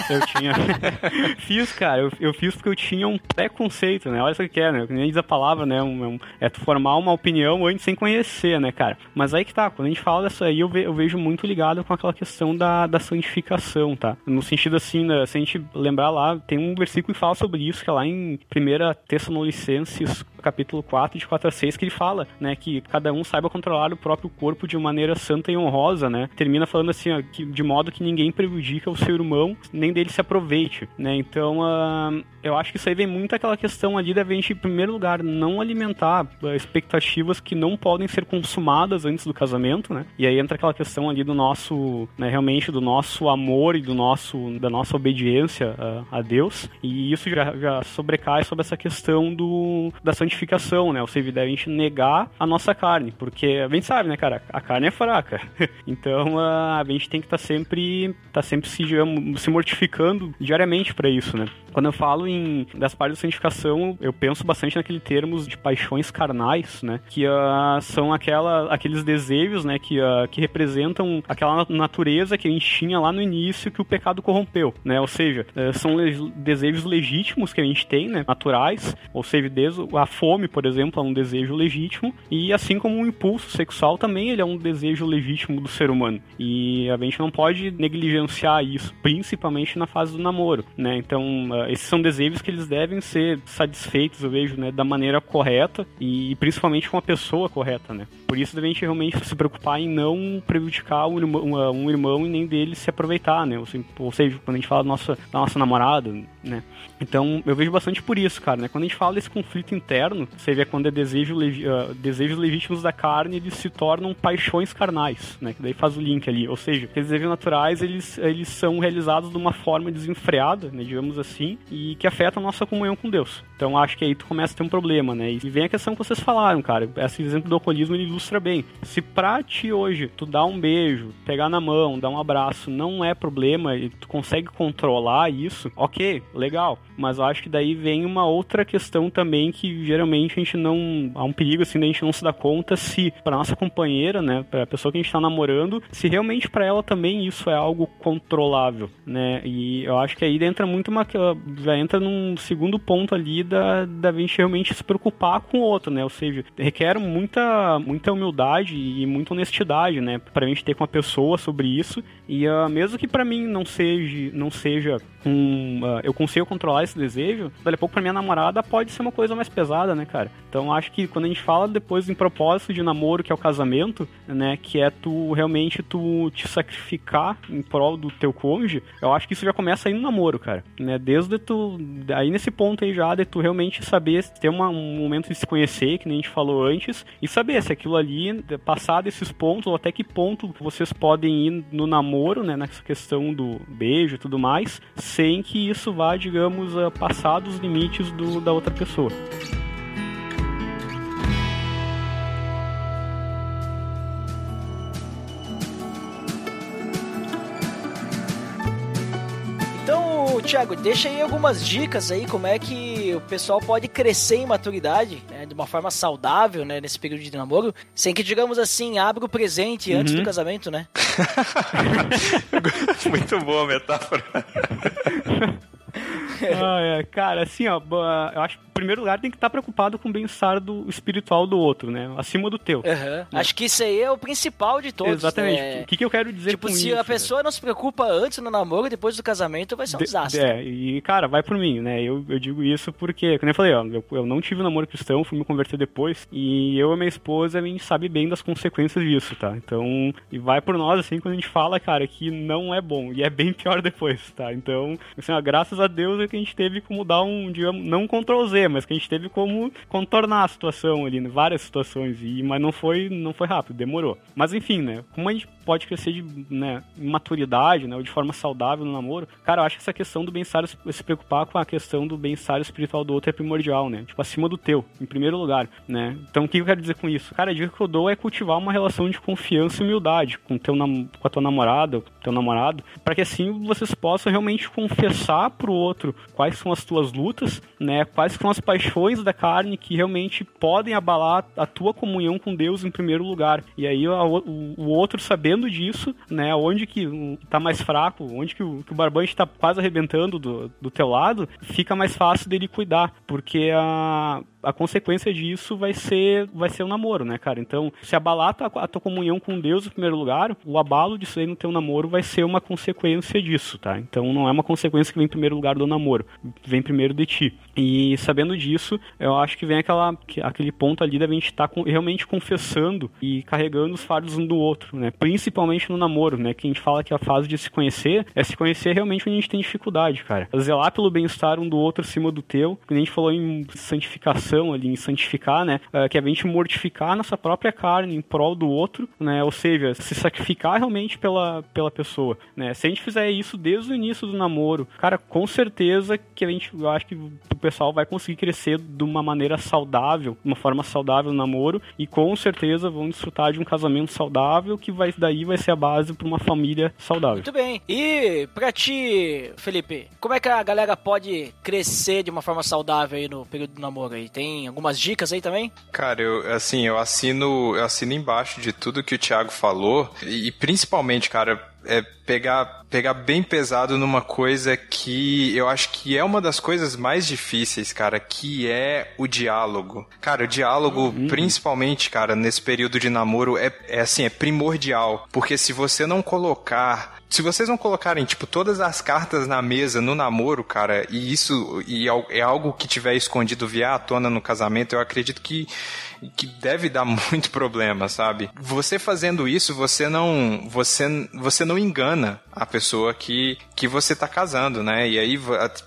[SPEAKER 5] Eu tinha. fiz, cara, eu, eu, fiz porque eu tinha um preconceito, né? Olha isso que é, né? Nem diz a palavra, né? Um, um, é tu formar uma opinião antes sem conhecer, né, cara? Mas aí que tá, quando a gente fala dessa aí, eu, ve, eu vejo muito ligado com aquela questão da, da santificação, tá? No sentido assim, né, se a gente lembrar lá, tem um versículo que fala sobre isso, que é lá em 1 Tessalonicenses capítulo 4, de 4 a 6, que ele fala, né, que cada um saiba controlar o próprio corpo de maneira santa e honrosa, né? Termina falando assim, ó, que, de modo que ninguém prejudica o seu irmão, nem dele se aproveite, né? Então, uh, eu acho que isso aí vem muito aquela questão ali da gente, em primeiro lugar, não alimentar uh, expectativas que não podem ser consumadas antes do casamento, né? E aí entra aquela questão ali do nosso, né, realmente do nosso amor e do nosso, da nossa obediência uh, a Deus, e isso já, já sobrecai sobre essa questão do, da santificação, né? Ou seja, a gente negar a nossa carne, porque a gente sabe, né, cara, a carne é fraca. então, a gente tem que estar tá sempre, tá sempre se, se mortificando diariamente para isso, né? Quando eu falo em partes da santificação, eu penso bastante naquele termos de paixões carnais, né? Que uh, são aquela, aqueles desejos, né? Que, uh, que representam aquela natureza que a gente tinha lá no início que o pecado corrompeu, né? Ou seja, uh, são le desejos legítimos que a gente tem, né? Naturais, ou seja, desde a fome, por exemplo, é um desejo legítimo e assim como o impulso sexual também ele é um desejo legítimo do ser humano. E a gente não pode negligenciar isso, principalmente na fase do namoro, né? Então, uh, esses são desejos que eles devem ser satisfeitos, eu vejo, né, da maneira correta e principalmente com a pessoa correta, né? Por isso a gente realmente se preocupar em não prejudicar um irmão, um irmão e nem dele se aproveitar, né? Ou seja, quando a gente fala da nossa, da nossa namorada, né? Então, eu vejo bastante por isso, cara, né? Quando a gente fala desse conflito interno, você vê quando é desejo, uh, desejos legítimos da carne, eles se tornam paixões carnais, né? Que daí faz o link ali. Ou seja, aqueles desejos naturais, eles, eles são realizados de uma forma desenfreada, né? Digamos assim, e que afeta a nossa comunhão com Deus. Então, acho que aí tu começa a ter um problema, né? E vem a questão que vocês falaram, cara. Esse exemplo do alcoolismo, ele ilustra bem. Se pra ti hoje, tu dá um beijo, pegar na mão, dar um abraço, não é problema e tu consegue controlar isso, ok, legal mas eu acho que daí vem uma outra questão também que geralmente a gente não. Há um perigo assim da gente não se dar conta se para nossa companheira, né, para a pessoa que a gente está namorando, se realmente para ela também isso é algo controlável, né? E eu acho que aí entra muito uma. Já entra num segundo ponto ali da, da gente realmente se preocupar com o outro, né? Ou seja, requer muita, muita humildade e muita honestidade, né? Pra gente ter com a pessoa sobre isso. E uh, mesmo que para mim não seja, não seja um. Uh, eu consigo controlar esse desejo, dali a pouco pra minha namorada pode ser uma coisa mais pesada, né, cara? Então acho que quando a gente fala depois em propósito de namoro, que é o casamento, né, que é tu realmente tu te sacrificar em prol do teu cônjuge, eu acho que isso já começa aí no namoro, cara, né? Desde tu, aí nesse ponto aí já de tu realmente saber ter uma, um momento de se conhecer, que nem a gente falou antes, e saber se aquilo ali, passar desses pontos, ou até que ponto vocês podem ir no namoro, né, nessa questão do beijo e tudo mais, sem que isso vá, digamos, a passar dos limites do, da outra pessoa.
[SPEAKER 3] Thiago, deixa aí algumas dicas aí como é que o pessoal pode crescer em maturidade, né, de uma forma saudável, né, nesse período de namoro, sem que, digamos assim, abra o presente antes
[SPEAKER 5] Uhum.
[SPEAKER 3] do casamento, né?
[SPEAKER 4] Muito boa a metáfora.
[SPEAKER 5] ah, é, cara, assim, ó, ba- eu acho que, em primeiro lugar, tem que estar preocupado com o bem-estar do espiritual do outro, né? Acima do teu.
[SPEAKER 3] Aham. Acho que isso aí é o principal de todos.
[SPEAKER 5] Exatamente.
[SPEAKER 3] né?
[SPEAKER 5] O que, que eu quero dizer
[SPEAKER 3] Tipo,
[SPEAKER 5] com
[SPEAKER 3] se
[SPEAKER 5] isso?
[SPEAKER 3] a pessoa não se preocupa antes no namoro, depois do casamento, vai ser um
[SPEAKER 5] De-
[SPEAKER 3] desastre.
[SPEAKER 5] É, e cara, vai por mim, né? Eu, eu digo isso porque, como eu falei, ó, eu, eu não tive namoro cristão, fui me converter depois, e eu e minha esposa, a gente sabe bem das consequências disso, tá? Então, e vai por nós, assim, quando a gente fala, cara, que não é bom, e é bem pior depois, tá? Então, assim, ó, graças a Deus que a gente teve como dar um, digamos, não um Ctrl Z, mas que a gente teve como contornar a situação ali, né? várias situações, e, mas não foi, não foi rápido, demorou. Mas enfim, né? Como a gente pode crescer de né, maturidade, né, ou de forma saudável no namoro, cara, eu acho que essa questão do bem-estar, se preocupar com a questão do bem-estar espiritual do outro é primordial, né? Tipo, acima do teu, em primeiro lugar, né? Então, o que eu quero dizer com isso? Cara, a dica que eu dou é cultivar uma relação de confiança e humildade com, teu com a tua namorada, com teu namorado, para que assim vocês possam realmente confessar pro outro quais são as tuas lutas, né? Quais são as paixões da carne que realmente podem abalar a tua comunhão com Deus em primeiro lugar. E aí o, outro sabendo disso, né? Onde que tá mais fraco, onde que o, que o barbante tá quase arrebentando do, do teu lado, fica mais fácil dele cuidar, porque a a consequência disso vai ser vai ser o namoro, né, cara? Então, se abalar a tua, a tua comunhão com Deus em primeiro lugar, o abalo disso aí no teu namoro vai ser uma consequência disso, tá? Então, não é uma consequência que vem em primeiro lugar do namoro, vem primeiro de ti. E sabendo disso, eu acho que vem aquela, que- aquele ponto ali da gente estar com- realmente confessando e carregando os fardos um do outro, né? Principalmente no namoro, né? Que a gente fala que a fase de se conhecer é se conhecer realmente onde a gente tem dificuldade, cara. Zelar pelo bem-estar um do outro acima do teu, que a gente falou em santificação ação ali em santificar, né? Uh, que é a gente mortificar nossa própria carne em prol do outro, né? Ou seja, se sacrificar realmente pela, pela pessoa, né? Se a gente fizer isso desde o início do namoro, cara, com certeza que a gente, eu acho que o pessoal vai conseguir crescer de uma maneira saudável, uma forma saudável no namoro e com certeza vão desfrutar de um casamento saudável que vai daí vai ser a base para uma família saudável.
[SPEAKER 3] Muito bem. E pra ti, Felipe, como é que a galera pode crescer de uma forma saudável aí no período do namoro aí? Tem algumas dicas aí também?
[SPEAKER 4] Cara, eu assim, eu assino, eu assino embaixo de tudo que o Thiago falou e, e principalmente, cara, é pegar, pegar bem pesado numa coisa que eu acho que é uma das coisas mais difíceis, cara, que é o diálogo. Cara, o diálogo, uhum. principalmente, cara, nesse período de namoro, é, é assim, é primordial. Porque se você não colocar se vocês não colocarem, tipo, todas as cartas na mesa no namoro, cara, e isso e é algo que tiver escondido via à tona no casamento, eu acredito que que deve dar muito problema, sabe? Você fazendo isso, você não você você não engana a pessoa que que você tá casando, né? E aí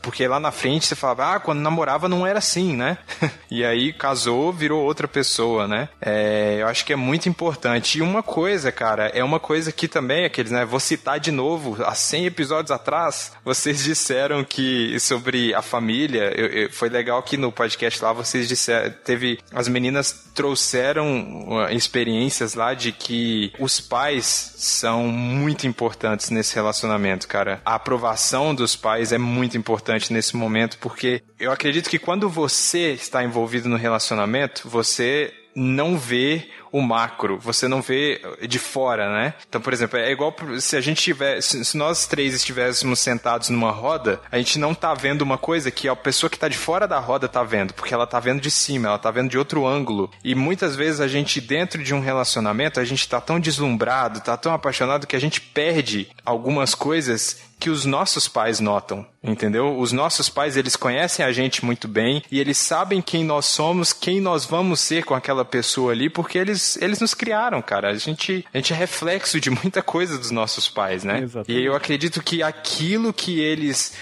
[SPEAKER 4] porque lá na frente você falava, ah, quando namorava não era assim, né? e aí casou, virou outra pessoa, né? É, eu acho que é muito importante. E uma coisa, cara, é uma coisa que também aqueles, né? Vou citar de novo, há 100 episódios atrás, vocês disseram que sobre a família, eu, eu, foi legal que no podcast lá vocês disseram, teve as meninas trouxeram uh, experiências lá de que os pais são muito importantes nesse relacionamento, cara. A aprovação dos pais é muito importante nesse momento, porque eu acredito que quando você está envolvido no relacionamento, você não vê o macro, você não vê de fora, né? Então, por exemplo, é igual se a gente tiver, se nós três estivéssemos sentados numa roda, a gente não tá vendo uma coisa que a pessoa que tá de fora da roda tá vendo, porque ela tá vendo de cima, ela tá vendo de outro ângulo. E muitas vezes a gente dentro de um relacionamento, a gente tá tão deslumbrado, tá tão apaixonado que a gente perde algumas coisas que os nossos pais notam, entendeu? Os nossos pais, eles conhecem a gente muito bem e eles sabem quem nós somos, quem nós vamos ser com aquela pessoa ali, porque eles, eles nos criaram, cara. A gente, a gente é reflexo de muita coisa dos nossos pais, né? Exatamente. E eu acredito que aquilo que eles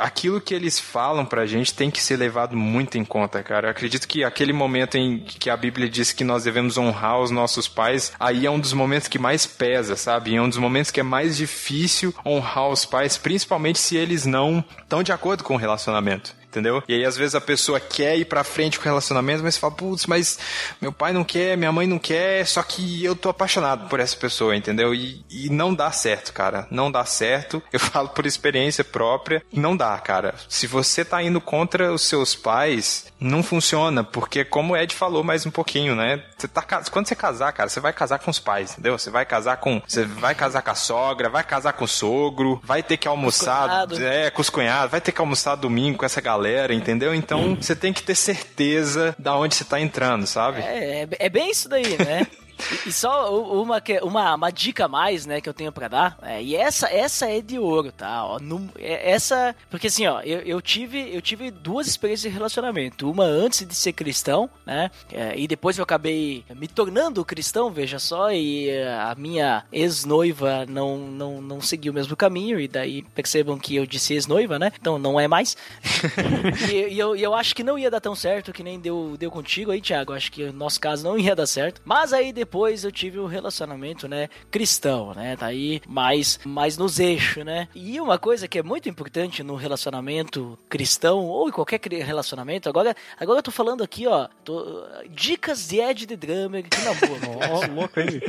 [SPEAKER 4] aquilo que eles falam pra gente tem que ser levado muito em conta, cara. Eu acredito que aquele momento em que a Bíblia diz que nós devemos honrar os nossos pais, aí é um dos momentos que mais pesa, sabe? É um dos momentos que é mais difícil honrar os pais, principalmente se eles não estão de acordo com o relacionamento entendeu? E aí, às vezes, a pessoa quer ir pra frente com o relacionamento, mas fala, putz, mas meu pai não quer, minha mãe não quer, só que eu tô apaixonado por essa pessoa, entendeu? E, e não dá certo, cara. Não dá certo. Eu falo por experiência própria. Não dá, cara. Se você tá indo contra os seus pais, não funciona, porque como o Ed falou mais um pouquinho, né? Você tá, quando você casar, cara, você vai casar com os pais, entendeu? Você vai casar com. Você vai casar com a sogra, vai casar com o sogro, vai ter que almoçar. Com é, com os cunhados, vai ter que almoçar domingo com essa galera galera, entendeu? Então você tem que ter certeza da onde você tá entrando, sabe?
[SPEAKER 3] É, é, é bem isso daí, né? E, só uma, uma, uma dica a mais, né, que eu tenho para dar. É, e essa essa é de ouro, tá? Ó, no, é, essa. Porque assim, ó, eu, eu, tive, eu tive duas experiências de relacionamento. Uma antes de ser cristão, né? É, e depois eu acabei me tornando cristão, veja só. E a minha ex-noiva não, não, não seguiu o mesmo caminho. E daí percebam que eu disse ex-noiva, né? Então não é mais. e, e eu, eu acho que não ia dar tão certo que nem deu, deu contigo aí, Thiago. Acho que o nosso caso não ia dar certo. Mas aí depois depois eu tive um relacionamento, né, cristão, né, tá aí mais, mais nos eixos, né. E uma coisa que é muito importante no relacionamento cristão ou em qualquer relacionamento, agora, agora eu tô falando aqui, ó, tô, dicas de Ed de Drummer de namoro.
[SPEAKER 5] Ó, louco, hein?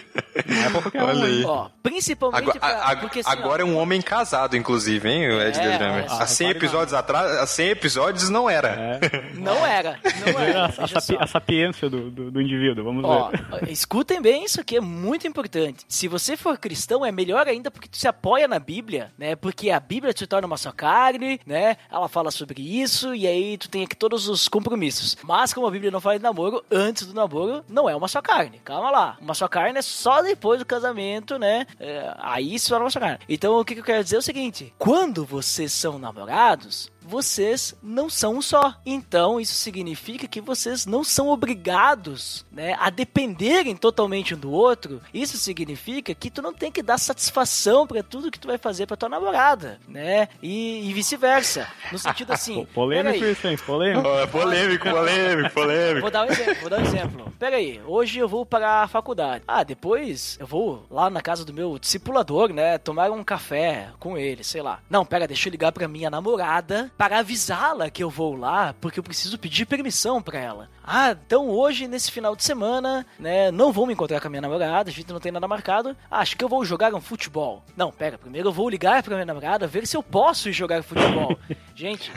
[SPEAKER 5] Não é pra qualquer Olha um, aí.
[SPEAKER 3] Ó, principalmente
[SPEAKER 4] agora, pra, porque, assim,
[SPEAKER 3] agora
[SPEAKER 4] ó, é um homem casado, inclusive, hein, o Ed é, de Drummer. Há 100 episódios não. atrás, há 100 episódios não era.
[SPEAKER 3] É. Não era, não era.
[SPEAKER 5] A, a, a sapiência do, do, do, indivíduo, vamos
[SPEAKER 3] ó,
[SPEAKER 5] ver.
[SPEAKER 3] Escuta bem isso aqui, é muito importante. Se você for cristão, é melhor ainda porque tu se apoia na Bíblia, né? Porque a Bíblia te torna uma só carne, né? Ela fala sobre isso e aí tu tem aqui todos os compromissos. Mas como a Bíblia não fala de namoro, antes do namoro não é uma só carne. Calma lá. Uma só carne é só depois do casamento, né? É, aí se torna uma só carne. Então o que, que eu quero dizer é o seguinte: quando vocês são namorados, vocês não são um só. Então, isso significa que vocês não são obrigados, né, a dependerem totalmente um do outro. Isso significa que tu não tem que dar satisfação para tudo que tu vai fazer para tua namorada, né? E, e vice-versa. No sentido assim,
[SPEAKER 5] polêmico isso, hein? Polêmico.
[SPEAKER 4] Oh, é polêmico, polêmico, polêmico.
[SPEAKER 3] Vou dar um exemplo, vou dar um exemplo. Pera aí, hoje eu vou para a faculdade. Ah, depois eu vou lá na casa do meu discipulador, né? Tomar um café com ele, sei lá. Não, pera, deixa eu ligar pra minha namorada para avisá-la que eu vou lá, porque eu preciso pedir permissão pra ela. Ah, então hoje, nesse final de semana, né? Não vou me encontrar com a minha namorada, a gente não tem nada marcado. Acho que eu vou jogar um futebol. Não, pera, primeiro eu vou ligar pra minha namorada, ver se eu posso ir jogar futebol. gente,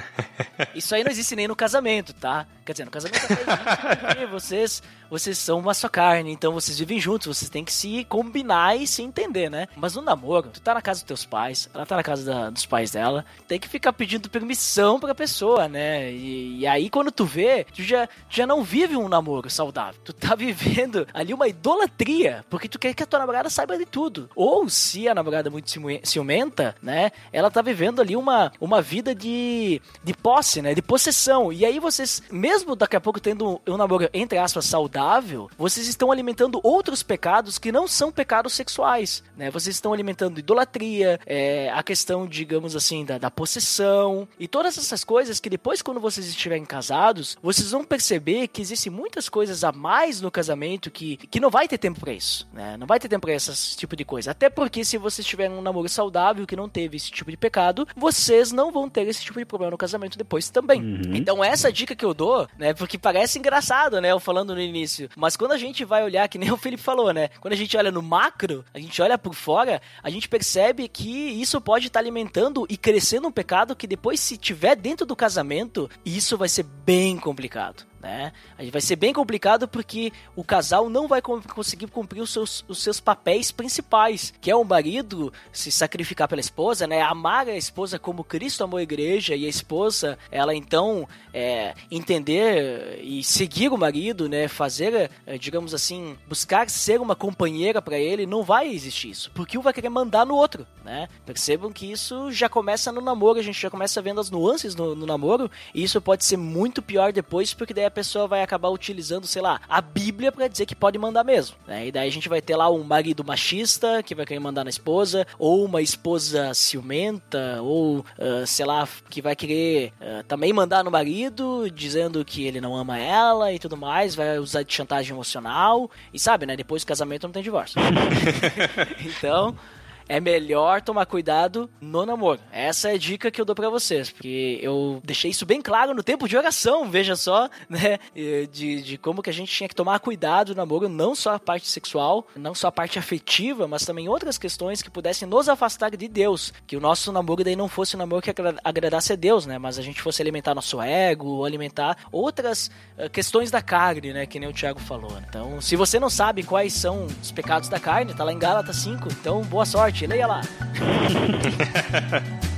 [SPEAKER 3] isso aí não existe nem no casamento, tá? Quer dizer, no casamento até vocês, vocês são uma só carne, então vocês vivem juntos, vocês têm que se combinar e se entender, né? Mas no namoro, tu tá na casa dos teus pais, ela tá na casa da- dos pais dela, tem que ficar pedindo permissão pra pessoa, né? E, e aí quando tu vê, tu já, tu já não vive um namoro saudável. Tu tá vivendo ali uma idolatria, porque tu quer que a tua namorada saiba de tudo. Ou se a namorada é muito ciume- ciumenta, né? Ela tá vivendo ali uma, uma vida de, de posse, né? De possessão. E aí vocês, mesmo daqui a pouco tendo um namoro, entre aspas, saudável, vocês estão alimentando outros pecados que não são pecados sexuais, né? Vocês estão alimentando idolatria, é, a questão, digamos assim, da, da possessão e todas essas coisas que depois, quando vocês estiverem casados, vocês vão perceber que existem muitas coisas a mais no casamento que, que não vai ter tempo pra isso, né? Não vai ter tempo pra esse tipo de coisa. Até porque se vocês tiverem um namoro saudável que não teve esse tipo de pecado, vocês não vão ter esse tipo de problema no casamento depois também. Então essa dica que eu dou, né? Porque parece engraçado, né? Eu falando no início. Mas quando a gente vai olhar, que nem o Felipe falou, né? Quando a gente olha no macro, a gente olha por fora, a gente percebe que isso pode estar alimentando e crescendo um pecado que depois, se tiver dentro do casamento, isso vai ser bem complicado. Né? Vai ser bem complicado porque o casal não vai conseguir cumprir os seus, os seus papéis principais, que é o marido se sacrificar pela esposa, né? Amar a esposa como Cristo amou a igreja e a esposa, ela então é, entender e seguir o marido, né? Fazer, é, digamos assim, buscar ser uma companheira para ele, não vai existir isso, porque um vai querer mandar no outro, né? Percebam que isso já começa no namoro, a gente já começa vendo as nuances no, no namoro, e isso pode ser muito pior depois, porque daí a pessoa vai acabar utilizando, sei lá, a Bíblia pra dizer que pode mandar mesmo, né? E daí a gente vai ter lá um marido machista que vai querer mandar na esposa, ou uma esposa ciumenta, ou ah, sei lá, que vai querer ah, também mandar no marido, dizendo que ele não ama ela e tudo mais, vai usar de chantagem emocional, e sabe, né? Depois do casamento não tem divórcio. então, é melhor tomar cuidado no namoro. Essa é a dica que eu dou pra vocês, porque eu deixei isso bem claro no tempo de oração, veja só, né, de, de como que a gente tinha que tomar cuidado no namoro, não só a parte sexual, não só a parte afetiva, mas também outras questões que pudessem nos afastar de Deus, que o nosso namoro daí não fosse um namoro que agra- agradasse a Deus, né, mas a gente fosse alimentar nosso ego, alimentar outras eh, questões da carne, né, que nem o Thiago falou. Então, se você não sabe quais são os pecados da carne, tá lá em Gálatas 5, então boa sorte, leia lá.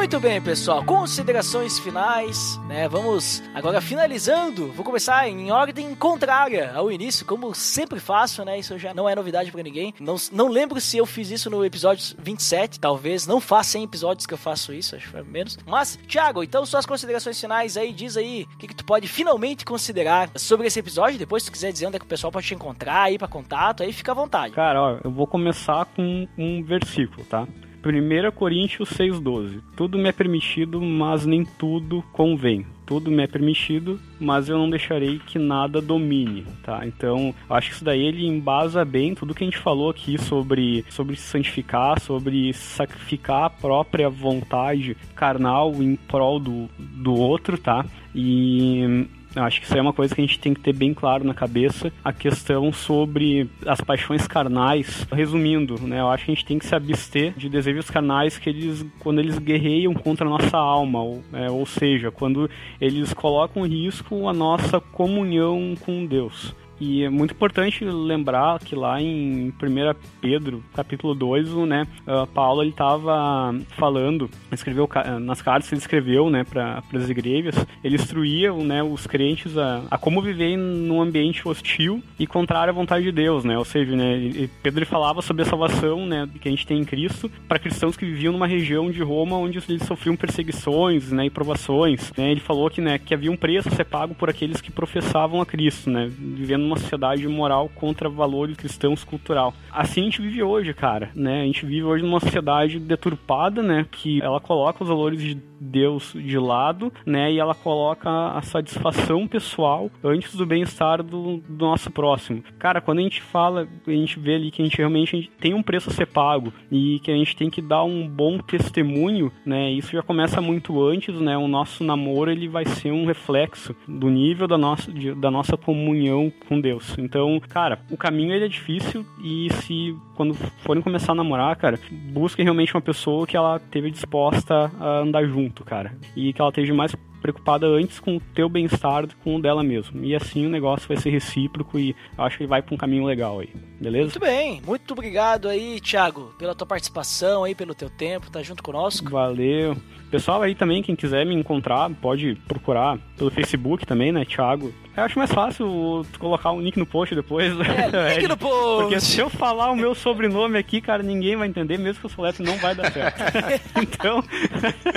[SPEAKER 3] Muito bem, pessoal. Considerações finais, né? Vamos agora finalizando. Vou começar em ordem contrária ao início, como sempre faço, né? Isso já não é novidade pra ninguém. Não, não lembro se eu fiz isso no episódio 27, talvez. Não faz 100 episódios que eu faço isso, acho que menos. Mas, Thiago, então suas considerações finais aí, diz aí o que, que tu pode finalmente considerar sobre esse episódio. Depois, se tu quiser dizer onde é que o pessoal pode te encontrar, aí pra contato, aí fica à vontade.
[SPEAKER 5] Cara, ó, eu vou começar com um versículo, tá? 1 Coríntios 6,12. Tudo me é permitido, mas nem tudo convém. Tudo me é permitido, mas eu não deixarei que nada domine, tá? Então, acho que isso daí ele embasa bem tudo que a gente falou aqui sobre, sobre se santificar, sobre sacrificar a própria vontade carnal em prol do, do outro, tá? E eu acho que isso é uma coisa que a gente tem que ter bem claro na cabeça. A questão sobre as paixões carnais. Resumindo, né? Eu acho que a gente tem que se abster de desejos carnais que eles, quando eles guerreiam contra a nossa alma. Ou, é, ou seja, quando eles colocam em risco a nossa comunhão com Deus. E é muito importante lembrar que lá em 1 Pedro, capítulo 2, o, né, uh, Paulo ele estava falando, escreveu nas cartas que ele escreveu, né, para as igrejas, ele instruía, né, os crentes a, a como viver num ambiente hostil e contrário à vontade de Deus, né? Ou seja, né, Pedro falava sobre a salvação, né, que a gente tem em Cristo para cristãos que viviam numa região de Roma onde eles sofriam perseguições, né, e provações. Né? Ele falou que, né, que havia um preço a ser pago por aqueles que professavam a Cristo, né, vivendo numa sociedade moral contra valores cristãos cultural. Assim a gente vive hoje, cara, né? A gente vive hoje numa sociedade deturpada, né, que ela coloca os valores de Deus de lado, né, e ela coloca a satisfação pessoal antes do bem-estar do, do nosso próximo. Cara, quando a gente fala, a gente vê ali que a gente realmente tem um preço a ser pago e que a gente tem que dar um bom testemunho, né? Isso já começa muito antes, né? O nosso namoro ele vai ser um reflexo do nível da nossa, de, da nossa comunhão com Deus. Então, cara, o caminho ele é difícil e se quando forem começar a namorar, cara, busquem realmente uma pessoa que ela teve disposta a andar junto, cara, e que ela esteja mais preocupada antes com o teu bem-estar do que com o dela mesmo. E assim o negócio vai ser recíproco e acho que vai para um caminho legal aí. Beleza?
[SPEAKER 3] Muito bem. Muito obrigado aí, Thiago, pela tua participação aí, pelo teu tempo, tá junto conosco.
[SPEAKER 5] Valeu. Pessoal aí também, quem quiser me encontrar, pode procurar pelo Facebook também, né, Thiago? Eu acho mais fácil colocar um link no post depois.
[SPEAKER 3] É, link no post!
[SPEAKER 5] Porque se eu falar o meu sobrenome aqui, cara, ninguém vai entender, mesmo que eu soletre, não vai dar certo. então,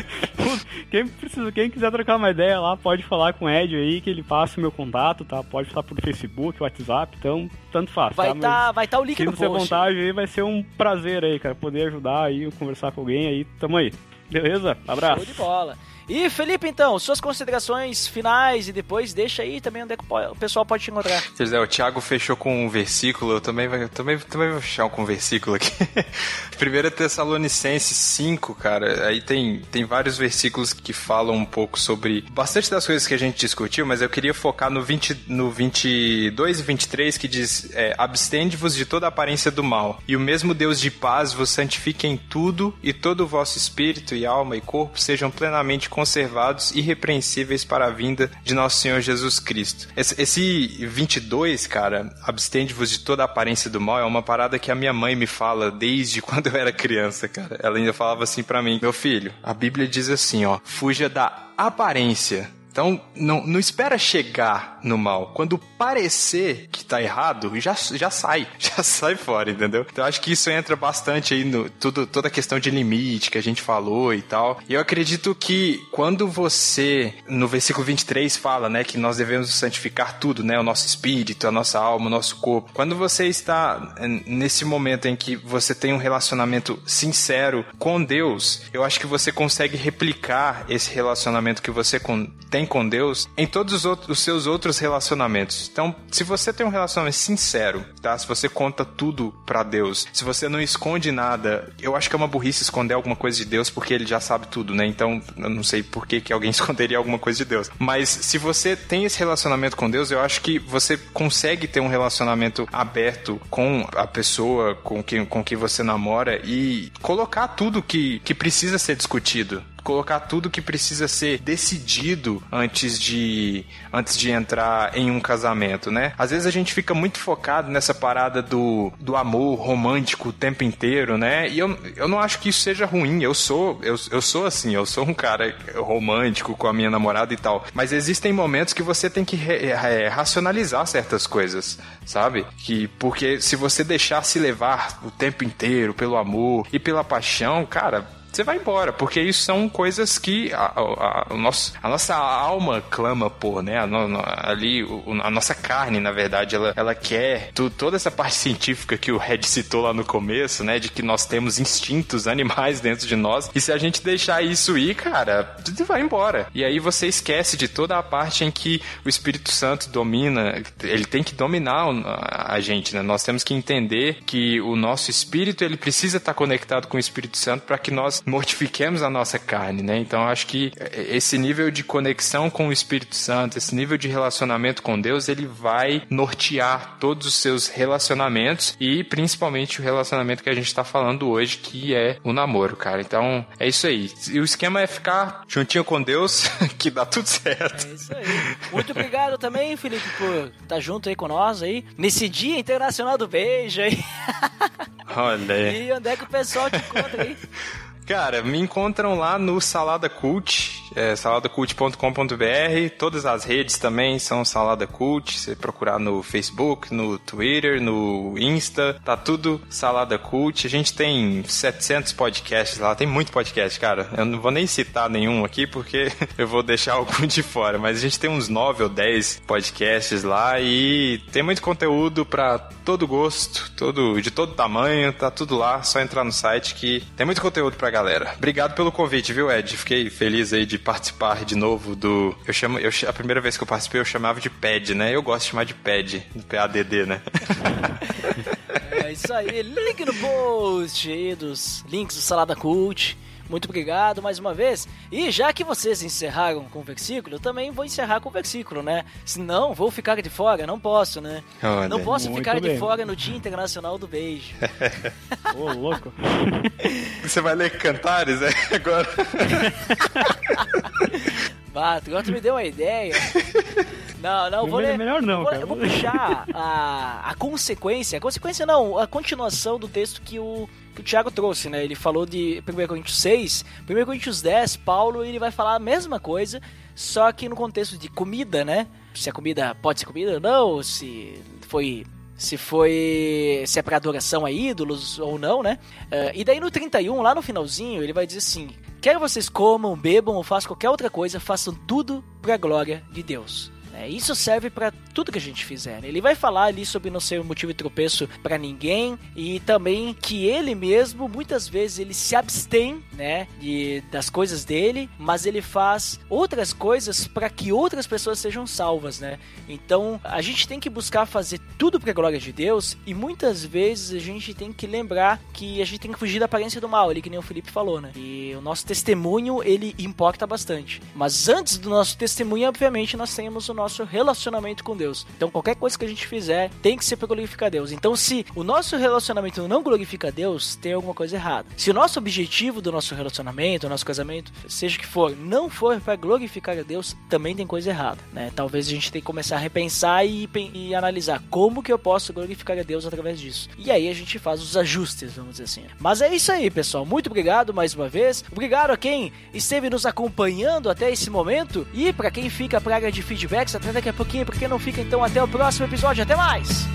[SPEAKER 5] quem, precisa, quem quiser trocar uma ideia lá, pode falar com o Ed aí, que ele passa o meu contato, tá? Pode falar por Facebook, WhatsApp, então, tanto faz,
[SPEAKER 3] vai
[SPEAKER 5] tá?
[SPEAKER 3] Tá, vai estar tá o link no post.
[SPEAKER 5] Se vontade aí, vai ser um prazer aí, cara, poder ajudar aí, conversar com alguém aí, tamo aí. Beleza? Abraço.
[SPEAKER 3] Show de bola. E Felipe, então, suas considerações finais e depois deixa aí também onde é que o pessoal pode te encontrar.
[SPEAKER 4] José, o Thiago fechou com um versículo, eu também, também, também vou fechar com um versículo aqui. 1 Tessalonicenses 5, cara, aí tem, tem vários versículos que falam um pouco sobre bastante das coisas que a gente discutiu, mas eu queria focar no, 20, no 22 e 23 que diz: é, Abstende-vos de toda aparência do mal, e o mesmo Deus de paz vos santifique em tudo, e todo o vosso espírito e alma e corpo sejam plenamente conservados irrepreensíveis para a vinda de nosso Senhor Jesus Cristo. Esse, esse 22, cara, abstende-vos de toda a aparência do mal, é uma parada que a minha mãe me fala desde quando eu era criança, cara. Ela ainda falava assim para mim: Meu filho, a Bíblia diz assim, ó, fuja da aparência então, não, não espera chegar no mal. Quando parecer que tá errado, já, já sai. Já sai fora, entendeu? Então, acho que isso entra bastante aí no tudo, toda a questão de limite que a gente falou e tal. E eu acredito que quando você, no versículo 23, fala, né, que nós devemos santificar tudo, né, o nosso espírito, a nossa alma, o nosso corpo. Quando você está nesse momento em que você tem um relacionamento sincero com Deus, eu acho que você consegue replicar esse relacionamento que você tem tem com Deus em todos os, outros, os seus outros relacionamentos. Então, se você tem um relacionamento sincero, tá? Se você conta tudo para Deus, se você não esconde nada, eu acho que é uma burrice esconder alguma coisa de Deus porque ele já sabe tudo, né? Então, eu não sei por que, que alguém esconderia alguma coisa de Deus. Mas se você tem esse relacionamento com Deus, eu acho que você consegue ter um relacionamento aberto com a pessoa com quem, com quem você namora e colocar tudo que, que precisa ser discutido colocar tudo que precisa ser decidido antes de antes de entrar em um casamento, né? Às vezes a gente fica muito focado nessa parada do, do amor romântico o tempo inteiro, né? E eu, eu não acho que isso seja ruim. Eu sou eu, eu sou assim, eu sou um cara romântico com a minha namorada e tal. Mas existem momentos que você tem que re, é, racionalizar certas coisas, sabe? Que porque se você deixar se levar o tempo inteiro pelo amor e pela paixão, cara, você vai embora, porque isso são coisas que a, a, a, nosso, a nossa alma clama por, né? A, no, ali, a nossa carne, na verdade, ela, ela quer tu, toda essa parte científica que o Red citou lá no começo, né? De que nós temos instintos animais dentro de nós. E se a gente deixar isso ir, cara, você vai embora. E aí você esquece de toda a parte em que o Espírito Santo domina, ele tem que dominar a gente, né? Nós temos que entender que o nosso espírito, ele precisa estar conectado com o Espírito Santo para que nós mortifiquemos a nossa carne, né? Então acho que esse nível de conexão com o Espírito Santo, esse nível de relacionamento com Deus, ele vai nortear todos os seus relacionamentos e principalmente o relacionamento que a gente está falando hoje, que é o namoro, cara. Então é isso aí. E o esquema é ficar juntinho com Deus, que dá tudo certo.
[SPEAKER 3] É isso aí. Muito obrigado também, Felipe, por estar junto aí com nós aí nesse Dia Internacional do Beijo aí.
[SPEAKER 4] Olha aí.
[SPEAKER 3] E onde é que o pessoal te encontra aí?
[SPEAKER 4] Cara, me encontram lá no Salada Cult, é, saladacult.com.br. Todas as redes também são Salada Cult. Você procurar no Facebook, no Twitter, no Insta, tá tudo Salada Cult. A gente tem 700 podcasts lá, tem muito podcast, cara. Eu não vou nem citar nenhum aqui porque eu vou deixar algum de fora, mas a gente tem uns 9 ou 10 podcasts lá e tem muito conteúdo para todo gosto, todo de todo tamanho, tá tudo lá, só entrar no site que tem muito conteúdo pra galera. Obrigado pelo convite, viu, Ed? Fiquei feliz aí de participar de novo do. Eu chamo. Eu, a primeira vez que eu participei eu chamava de PAD, né? Eu gosto de chamar de PAD, PADD, né?
[SPEAKER 3] É isso aí. Link no post aí dos links do Salada Cult. Muito obrigado mais uma vez. E já que vocês encerraram com o versículo, eu também vou encerrar com o versículo, né? Senão, vou ficar de fora, não posso, né?
[SPEAKER 4] Olha.
[SPEAKER 3] Não posso ficar de
[SPEAKER 5] bem.
[SPEAKER 3] fora no Dia Internacional do Beijo.
[SPEAKER 5] Ô, louco.
[SPEAKER 4] Você vai ler cantares, é? Agora.
[SPEAKER 3] Bato, agora tu me deu uma ideia. Não, não, vou
[SPEAKER 5] Melhor-
[SPEAKER 3] ler.
[SPEAKER 5] melhor não,
[SPEAKER 3] vou,
[SPEAKER 5] cara.
[SPEAKER 3] vou puxar a, a consequência. A consequência não, a continuação do texto que o, que o Thiago trouxe, né? Ele falou de 1 Coríntios 6, 1 Coríntios 10, Paulo ele vai falar a mesma coisa, só que no contexto de comida, né? Se a comida pode ser comida ou não, se foi se foi se é para adoração a ídolos ou não, né? Eh, e daí no 31, lá no finalzinho, ele vai dizer assim: Quer vocês comam, bebam ou façam qualquer outra coisa, façam tudo para a glória de Deus. Né? Isso serve para tudo que a gente fizer. né? Ele vai falar ali sobre não ser motivo de tropeço para ninguém e também que ele mesmo muitas vezes ele se abstém, né, de, das coisas dele, mas ele faz outras coisas para que outras pessoas sejam salvas, né? Então a gente tem que buscar fazer tudo para a glória de Deus e muitas vezes a gente tem que lembrar que a gente tem que fugir da aparência do mal, ali que nem o Felipe falou, né? E o nosso testemunho ele importa bastante. Mas antes do nosso testemunho, obviamente, nós temos o nosso relacionamento com Deus. Então qualquer coisa que a gente fizer tem que ser para glorificar Deus. Então se o nosso relacionamento não glorifica Deus, tem alguma coisa errada. Se o nosso objetivo do nosso relacionamento, do nosso casamento, seja que for, não for para glorificar a Deus, também tem coisa errada, né? Talvez a gente tenha que começar a repensar e, e analisar como que eu posso glorificar a Deus através disso. E aí a gente faz os ajustes, vamos dizer assim. Mas é isso aí, pessoal. Muito obrigado mais uma vez. Obrigado a quem esteve nos acompanhando até esse momento e para quem fica pra área de feedbacks até daqui a pouquinho, para quem não fica então até o próximo episódio. Até mais.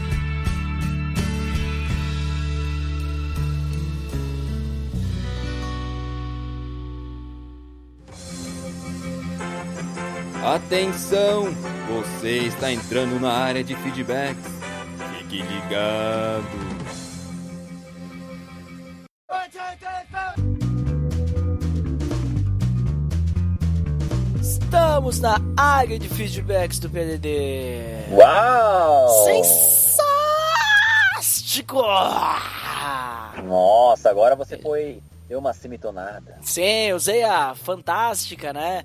[SPEAKER 6] Atenção! Você está entrando na área de feedbacks. Fique ligado.
[SPEAKER 3] Estamos na área de feedbacks do PDD.
[SPEAKER 7] Uau!
[SPEAKER 3] Sensástico!
[SPEAKER 7] Nossa, agora você foi. Deu uma semitonada.
[SPEAKER 3] Sim, usei a fantástica, né?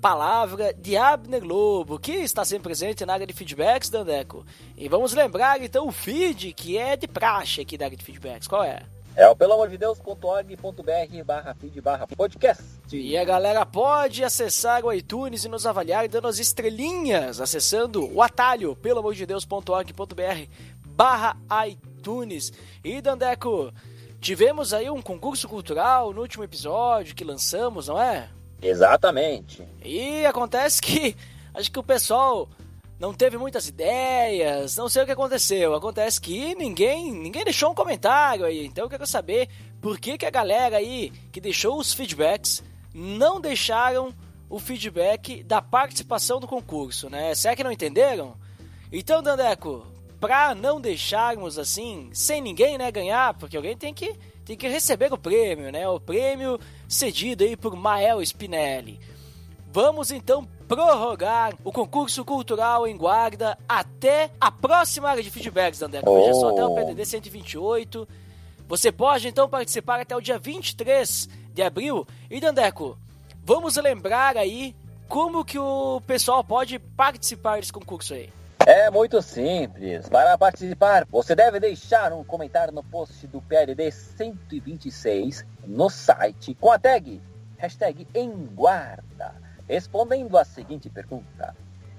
[SPEAKER 3] Palavra de Abner Globo, que está sempre presente na área de feedbacks, Dandeco. E vamos lembrar então o feed, que é de praxe aqui da área de feedbacks. Qual é?
[SPEAKER 7] É o pelo amor de Deus.org.br barra feed barra podcast.
[SPEAKER 3] E a galera pode acessar o iTunes e nos avaliar dando as estrelinhas, acessando o atalho, pelo amor de Deus.org.br barra iTunes. E Dandeco, tivemos aí um concurso cultural no último episódio que lançamos, não é?
[SPEAKER 7] Exatamente.
[SPEAKER 3] E acontece que acho que o pessoal não teve muitas ideias, não sei o que aconteceu. Acontece que ninguém, ninguém deixou um comentário aí. Então eu quero saber por que, que a galera aí que deixou os feedbacks não deixaram o feedback da participação do concurso, né? Será que não entenderam? Então, Dandeco, pra não deixarmos assim, sem ninguém, né, ganhar, porque alguém tem que, tem que receber o prêmio, né? O prêmio cedido aí por Mael Spinelli. Vamos então prorrogar o concurso cultural em guarda até a próxima área de feedbacks, Dandeco. Veja só, até o. PDD 128. Você pode então participar até o dia 23 de abril. E Dandeco, vamos lembrar aí como que o pessoal pode participar desse concurso aí.
[SPEAKER 7] É muito simples. Para participar, você deve deixar um comentário no post do PLD 126 no site com a tag hashtag em guarda, respondendo a seguinte pergunta.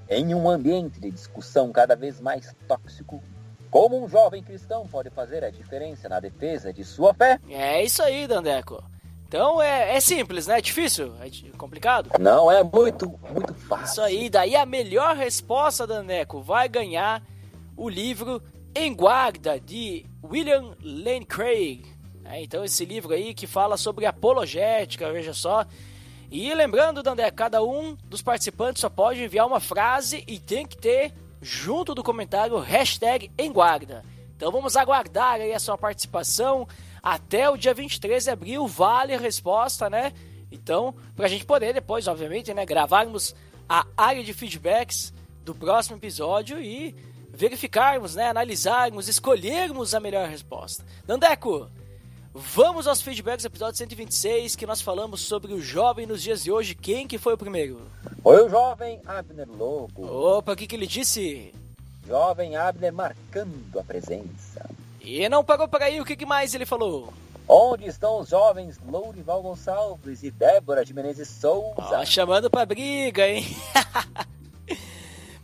[SPEAKER 7] Em um ambiente de discussão cada vez mais tóxico, como um jovem cristão pode fazer a diferença na defesa de sua fé?
[SPEAKER 3] É isso aí, Dandeco. Então é, é simples, né? É difícil? É complicado?
[SPEAKER 7] Não é muito, muito fácil.
[SPEAKER 3] Isso aí, daí a melhor resposta, Daneco, vai ganhar o livro Em Guarda, de William Lane Craig. É, então esse livro aí que fala sobre apologética, veja só. E lembrando, Dandé, cada um dos participantes só pode enviar uma frase e tem que ter, junto do comentário, hashtag em guarda. Então vamos aguardar aí a sua participação até o dia 23 de abril, vale a resposta, né? Então, pra gente poder depois, obviamente, né, gravarmos a área de feedbacks do próximo episódio e verificarmos, né, analisarmos, escolhermos a melhor resposta. Dandeco, vamos aos feedbacks do episódio 126, que nós falamos sobre o jovem nos dias de hoje. Quem que foi o primeiro?
[SPEAKER 7] Foi o jovem Abner Lobo.
[SPEAKER 3] Opa, o que, que ele disse?
[SPEAKER 7] Jovem Abner marcando a presença.
[SPEAKER 3] E não parou por aí, o que, que mais ele falou?
[SPEAKER 7] Onde estão os jovens Lourival Gonçalves e Débora de Menezes Souza?
[SPEAKER 3] Ó, chamando pra briga, hein?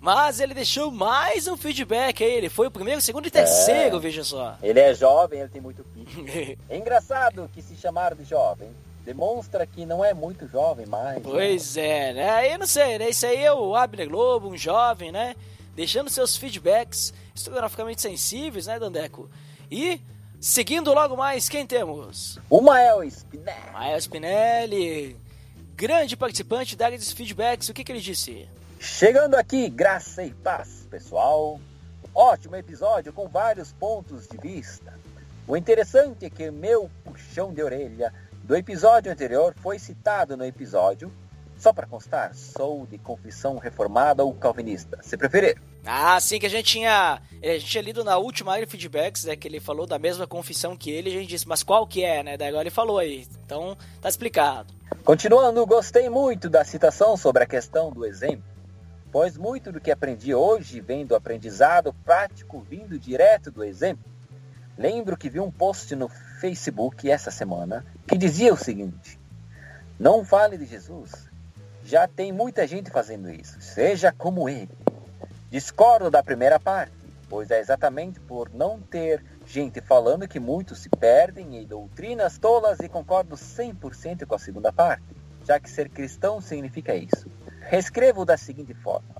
[SPEAKER 3] Mas ele deixou mais um feedback aí. Ele foi o primeiro, segundo e terceiro, veja só.
[SPEAKER 7] Ele é jovem, ele tem muito pique. É engraçado que se chamar de jovem demonstra que não é muito jovem mais. né?
[SPEAKER 3] Pois é, né? Eu não sei, né? Isso aí é o Abner Globo, um jovem, né? Deixando seus feedbacks historiograficamente sensíveis, né, Dandeco? E, seguindo logo mais, quem temos?
[SPEAKER 7] O Mael Spinelli.
[SPEAKER 3] Mael Spinelli, grande participante da área dos feedbacks. O que, que ele disse?
[SPEAKER 7] Chegando aqui, graça e paz, pessoal. Ótimo episódio com vários pontos de vista. O interessante é que meu puxão de orelha do episódio anterior foi citado no episódio. Só para constar, sou de confissão reformada ou calvinista, se preferir.
[SPEAKER 3] Ah, sim, que a gente tinha. A gente tinha lido na última área de feedbacks, né? Que ele falou da mesma confissão que ele, a gente disse, mas qual que é, né? Daí agora ele falou aí. Então, tá explicado.
[SPEAKER 7] Continuando, gostei muito da citação sobre a questão do exemplo, pois muito do que aprendi hoje vem do aprendizado prático vindo direto do exemplo. Lembro que vi um post no Facebook essa semana que dizia o seguinte: Não fale de Jesus. Já tem muita gente fazendo isso. Seja como ele. Discordo da primeira parte, pois é exatamente por não ter gente falando que muitos se perdem em doutrinas tolas e concordo 100% com a segunda parte, já que ser cristão significa isso. Reescrevo da seguinte forma: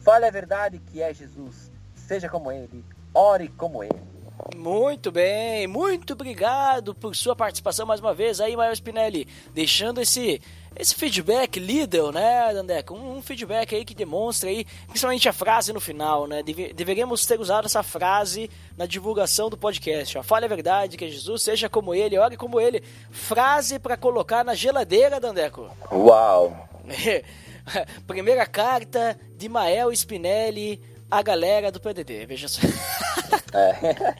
[SPEAKER 7] Fale a verdade que é Jesus, seja como ele, ore como ele.
[SPEAKER 3] Muito bem, muito obrigado por sua participação mais uma vez aí, Maio Spinelli, deixando esse esse feedback líder, né, Dandeco? Um, um feedback aí que demonstra aí, principalmente a frase no final, né? Deve, deveríamos ter usado essa frase na divulgação do podcast. Ó. Fale a verdade, que Jesus seja como ele, ore como ele. Frase para colocar na geladeira, Dandeco.
[SPEAKER 7] Uau!
[SPEAKER 3] Primeira carta de Mael Spinelli à galera do PDD, veja só.
[SPEAKER 7] É.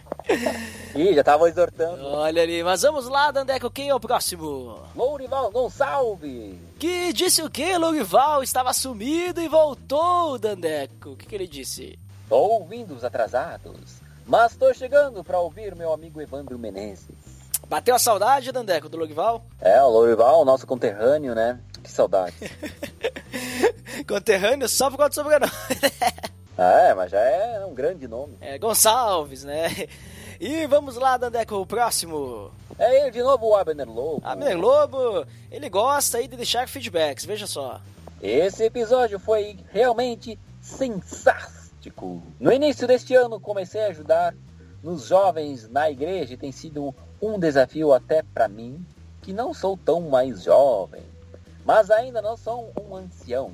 [SPEAKER 7] Ih, já tava exortando.
[SPEAKER 3] Olha ali, mas vamos lá, Dandeco, quem é o próximo?
[SPEAKER 7] Lourival Gonçalves.
[SPEAKER 3] Que disse o que, Lourival? Estava sumido e voltou, Dandeco. O que, que ele disse?
[SPEAKER 7] Tô ouvindo os atrasados, mas tô chegando para ouvir meu amigo Evandro Menezes.
[SPEAKER 3] Bateu a saudade, Dandeco, do Lourival?
[SPEAKER 7] É, o Lourival, nosso conterrâneo, né? Que saudade.
[SPEAKER 3] Conterrâneo só por conta do sobrenome.
[SPEAKER 7] é, mas já é um grande nome.
[SPEAKER 3] É, Gonçalves, né? E vamos lá, Dandeco, o próximo.
[SPEAKER 7] É ele de novo, o Abner Lobo.
[SPEAKER 3] Abner Lobo, ele gosta aí de deixar feedbacks, veja só.
[SPEAKER 7] Esse episódio foi realmente sensástico. No início deste ano comecei a ajudar nos jovens na igreja e tem sido um desafio até para mim, que não sou tão mais jovem, mas ainda não sou um ancião.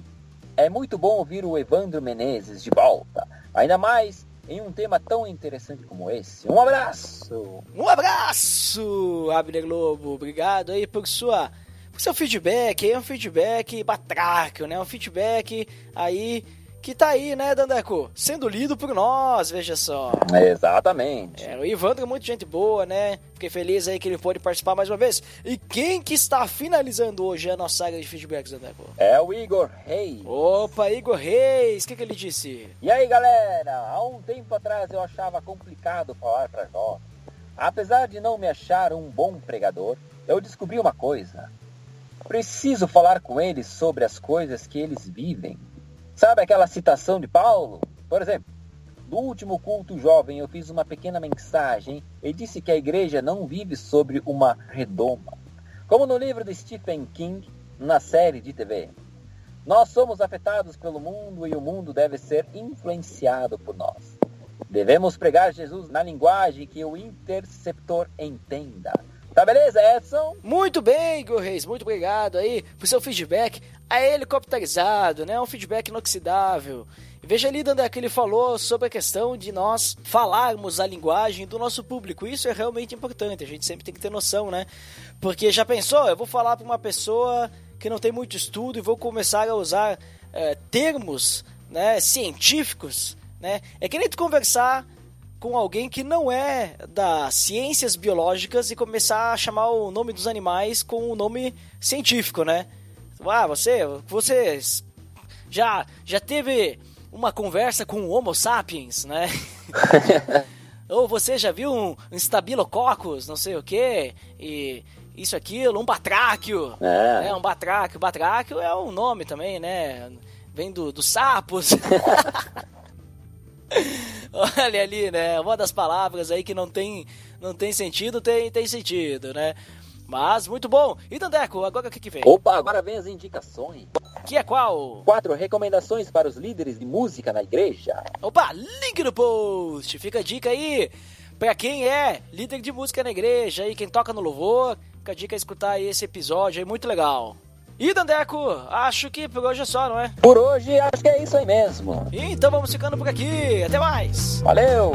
[SPEAKER 7] É muito bom ouvir o Evandro Menezes de volta, ainda mais em um tema tão interessante como esse. Um abraço!
[SPEAKER 3] Um abraço, Abner Lobo. Obrigado aí por sua seu feedback. É um feedback batráquio, né? Um feedback aí que tá aí, né, Dandeco? Sendo lido por nós, veja só.
[SPEAKER 7] Exatamente.
[SPEAKER 3] É, o Ivandro é muito gente boa, né? Fiquei feliz aí que ele pôde participar mais uma vez. E quem que está finalizando hoje a nossa saga de feedbacks, Dandeco?
[SPEAKER 7] É o Igor Reis.
[SPEAKER 3] Opa, Igor Reis, o que, que ele disse?
[SPEAKER 7] E aí, galera? Há um tempo atrás eu achava complicado falar para jovens. Apesar de não me achar um bom pregador, eu descobri uma coisa. Preciso falar com eles sobre as coisas que eles vivem. Sabe aquela citação de Paulo? Por exemplo, no último culto jovem eu fiz uma pequena mensagem e disse que a igreja não vive sobre uma redoma. Como no livro de Stephen King, na série de TV. Nós somos afetados pelo mundo e o mundo deve ser influenciado por nós. Devemos pregar Jesus na linguagem que o interceptor entenda. Tá beleza, Edson?
[SPEAKER 3] Muito bem, Igor Reis, muito obrigado aí por seu feedback é helicopterizado, né? Um feedback inoxidável. Veja ali, Dandé, que ele falou sobre a questão de nós falarmos a linguagem do nosso público. Isso é realmente importante, a gente sempre tem que ter noção, né? Porque já pensou, eu vou falar para uma pessoa que não tem muito estudo e vou começar a usar é, termos né, científicos, né? É que nem tu conversar com alguém que não é das ciências biológicas e começar a chamar o nome dos animais com o nome científico, né? Ah, você, você já, já teve uma conversa com o Homo sapiens, né? Ou você já viu um, um Stabilococcus, não sei o que, e isso, aquilo, um batráquio. É. é um batráquio. Batráquio é um nome também, né? Vem do, dos sapos. Olha ali, né? Uma das palavras aí que não tem, não tem sentido, tem, tem sentido, né? Mas muito bom. E Dandeco, agora o que, que vem?
[SPEAKER 7] Opa, agora vem as indicações.
[SPEAKER 3] Que é qual?
[SPEAKER 7] Quatro recomendações para os líderes de música na igreja.
[SPEAKER 3] Opa, link no post. Fica a dica aí para quem é líder de música na igreja e quem toca no louvor. Fica a dica escutar esse episódio aí, muito legal. E Dandeco, acho que por hoje é só, não é?
[SPEAKER 7] Por hoje acho que é isso aí mesmo.
[SPEAKER 3] Então vamos ficando por aqui. Até mais.
[SPEAKER 7] Valeu!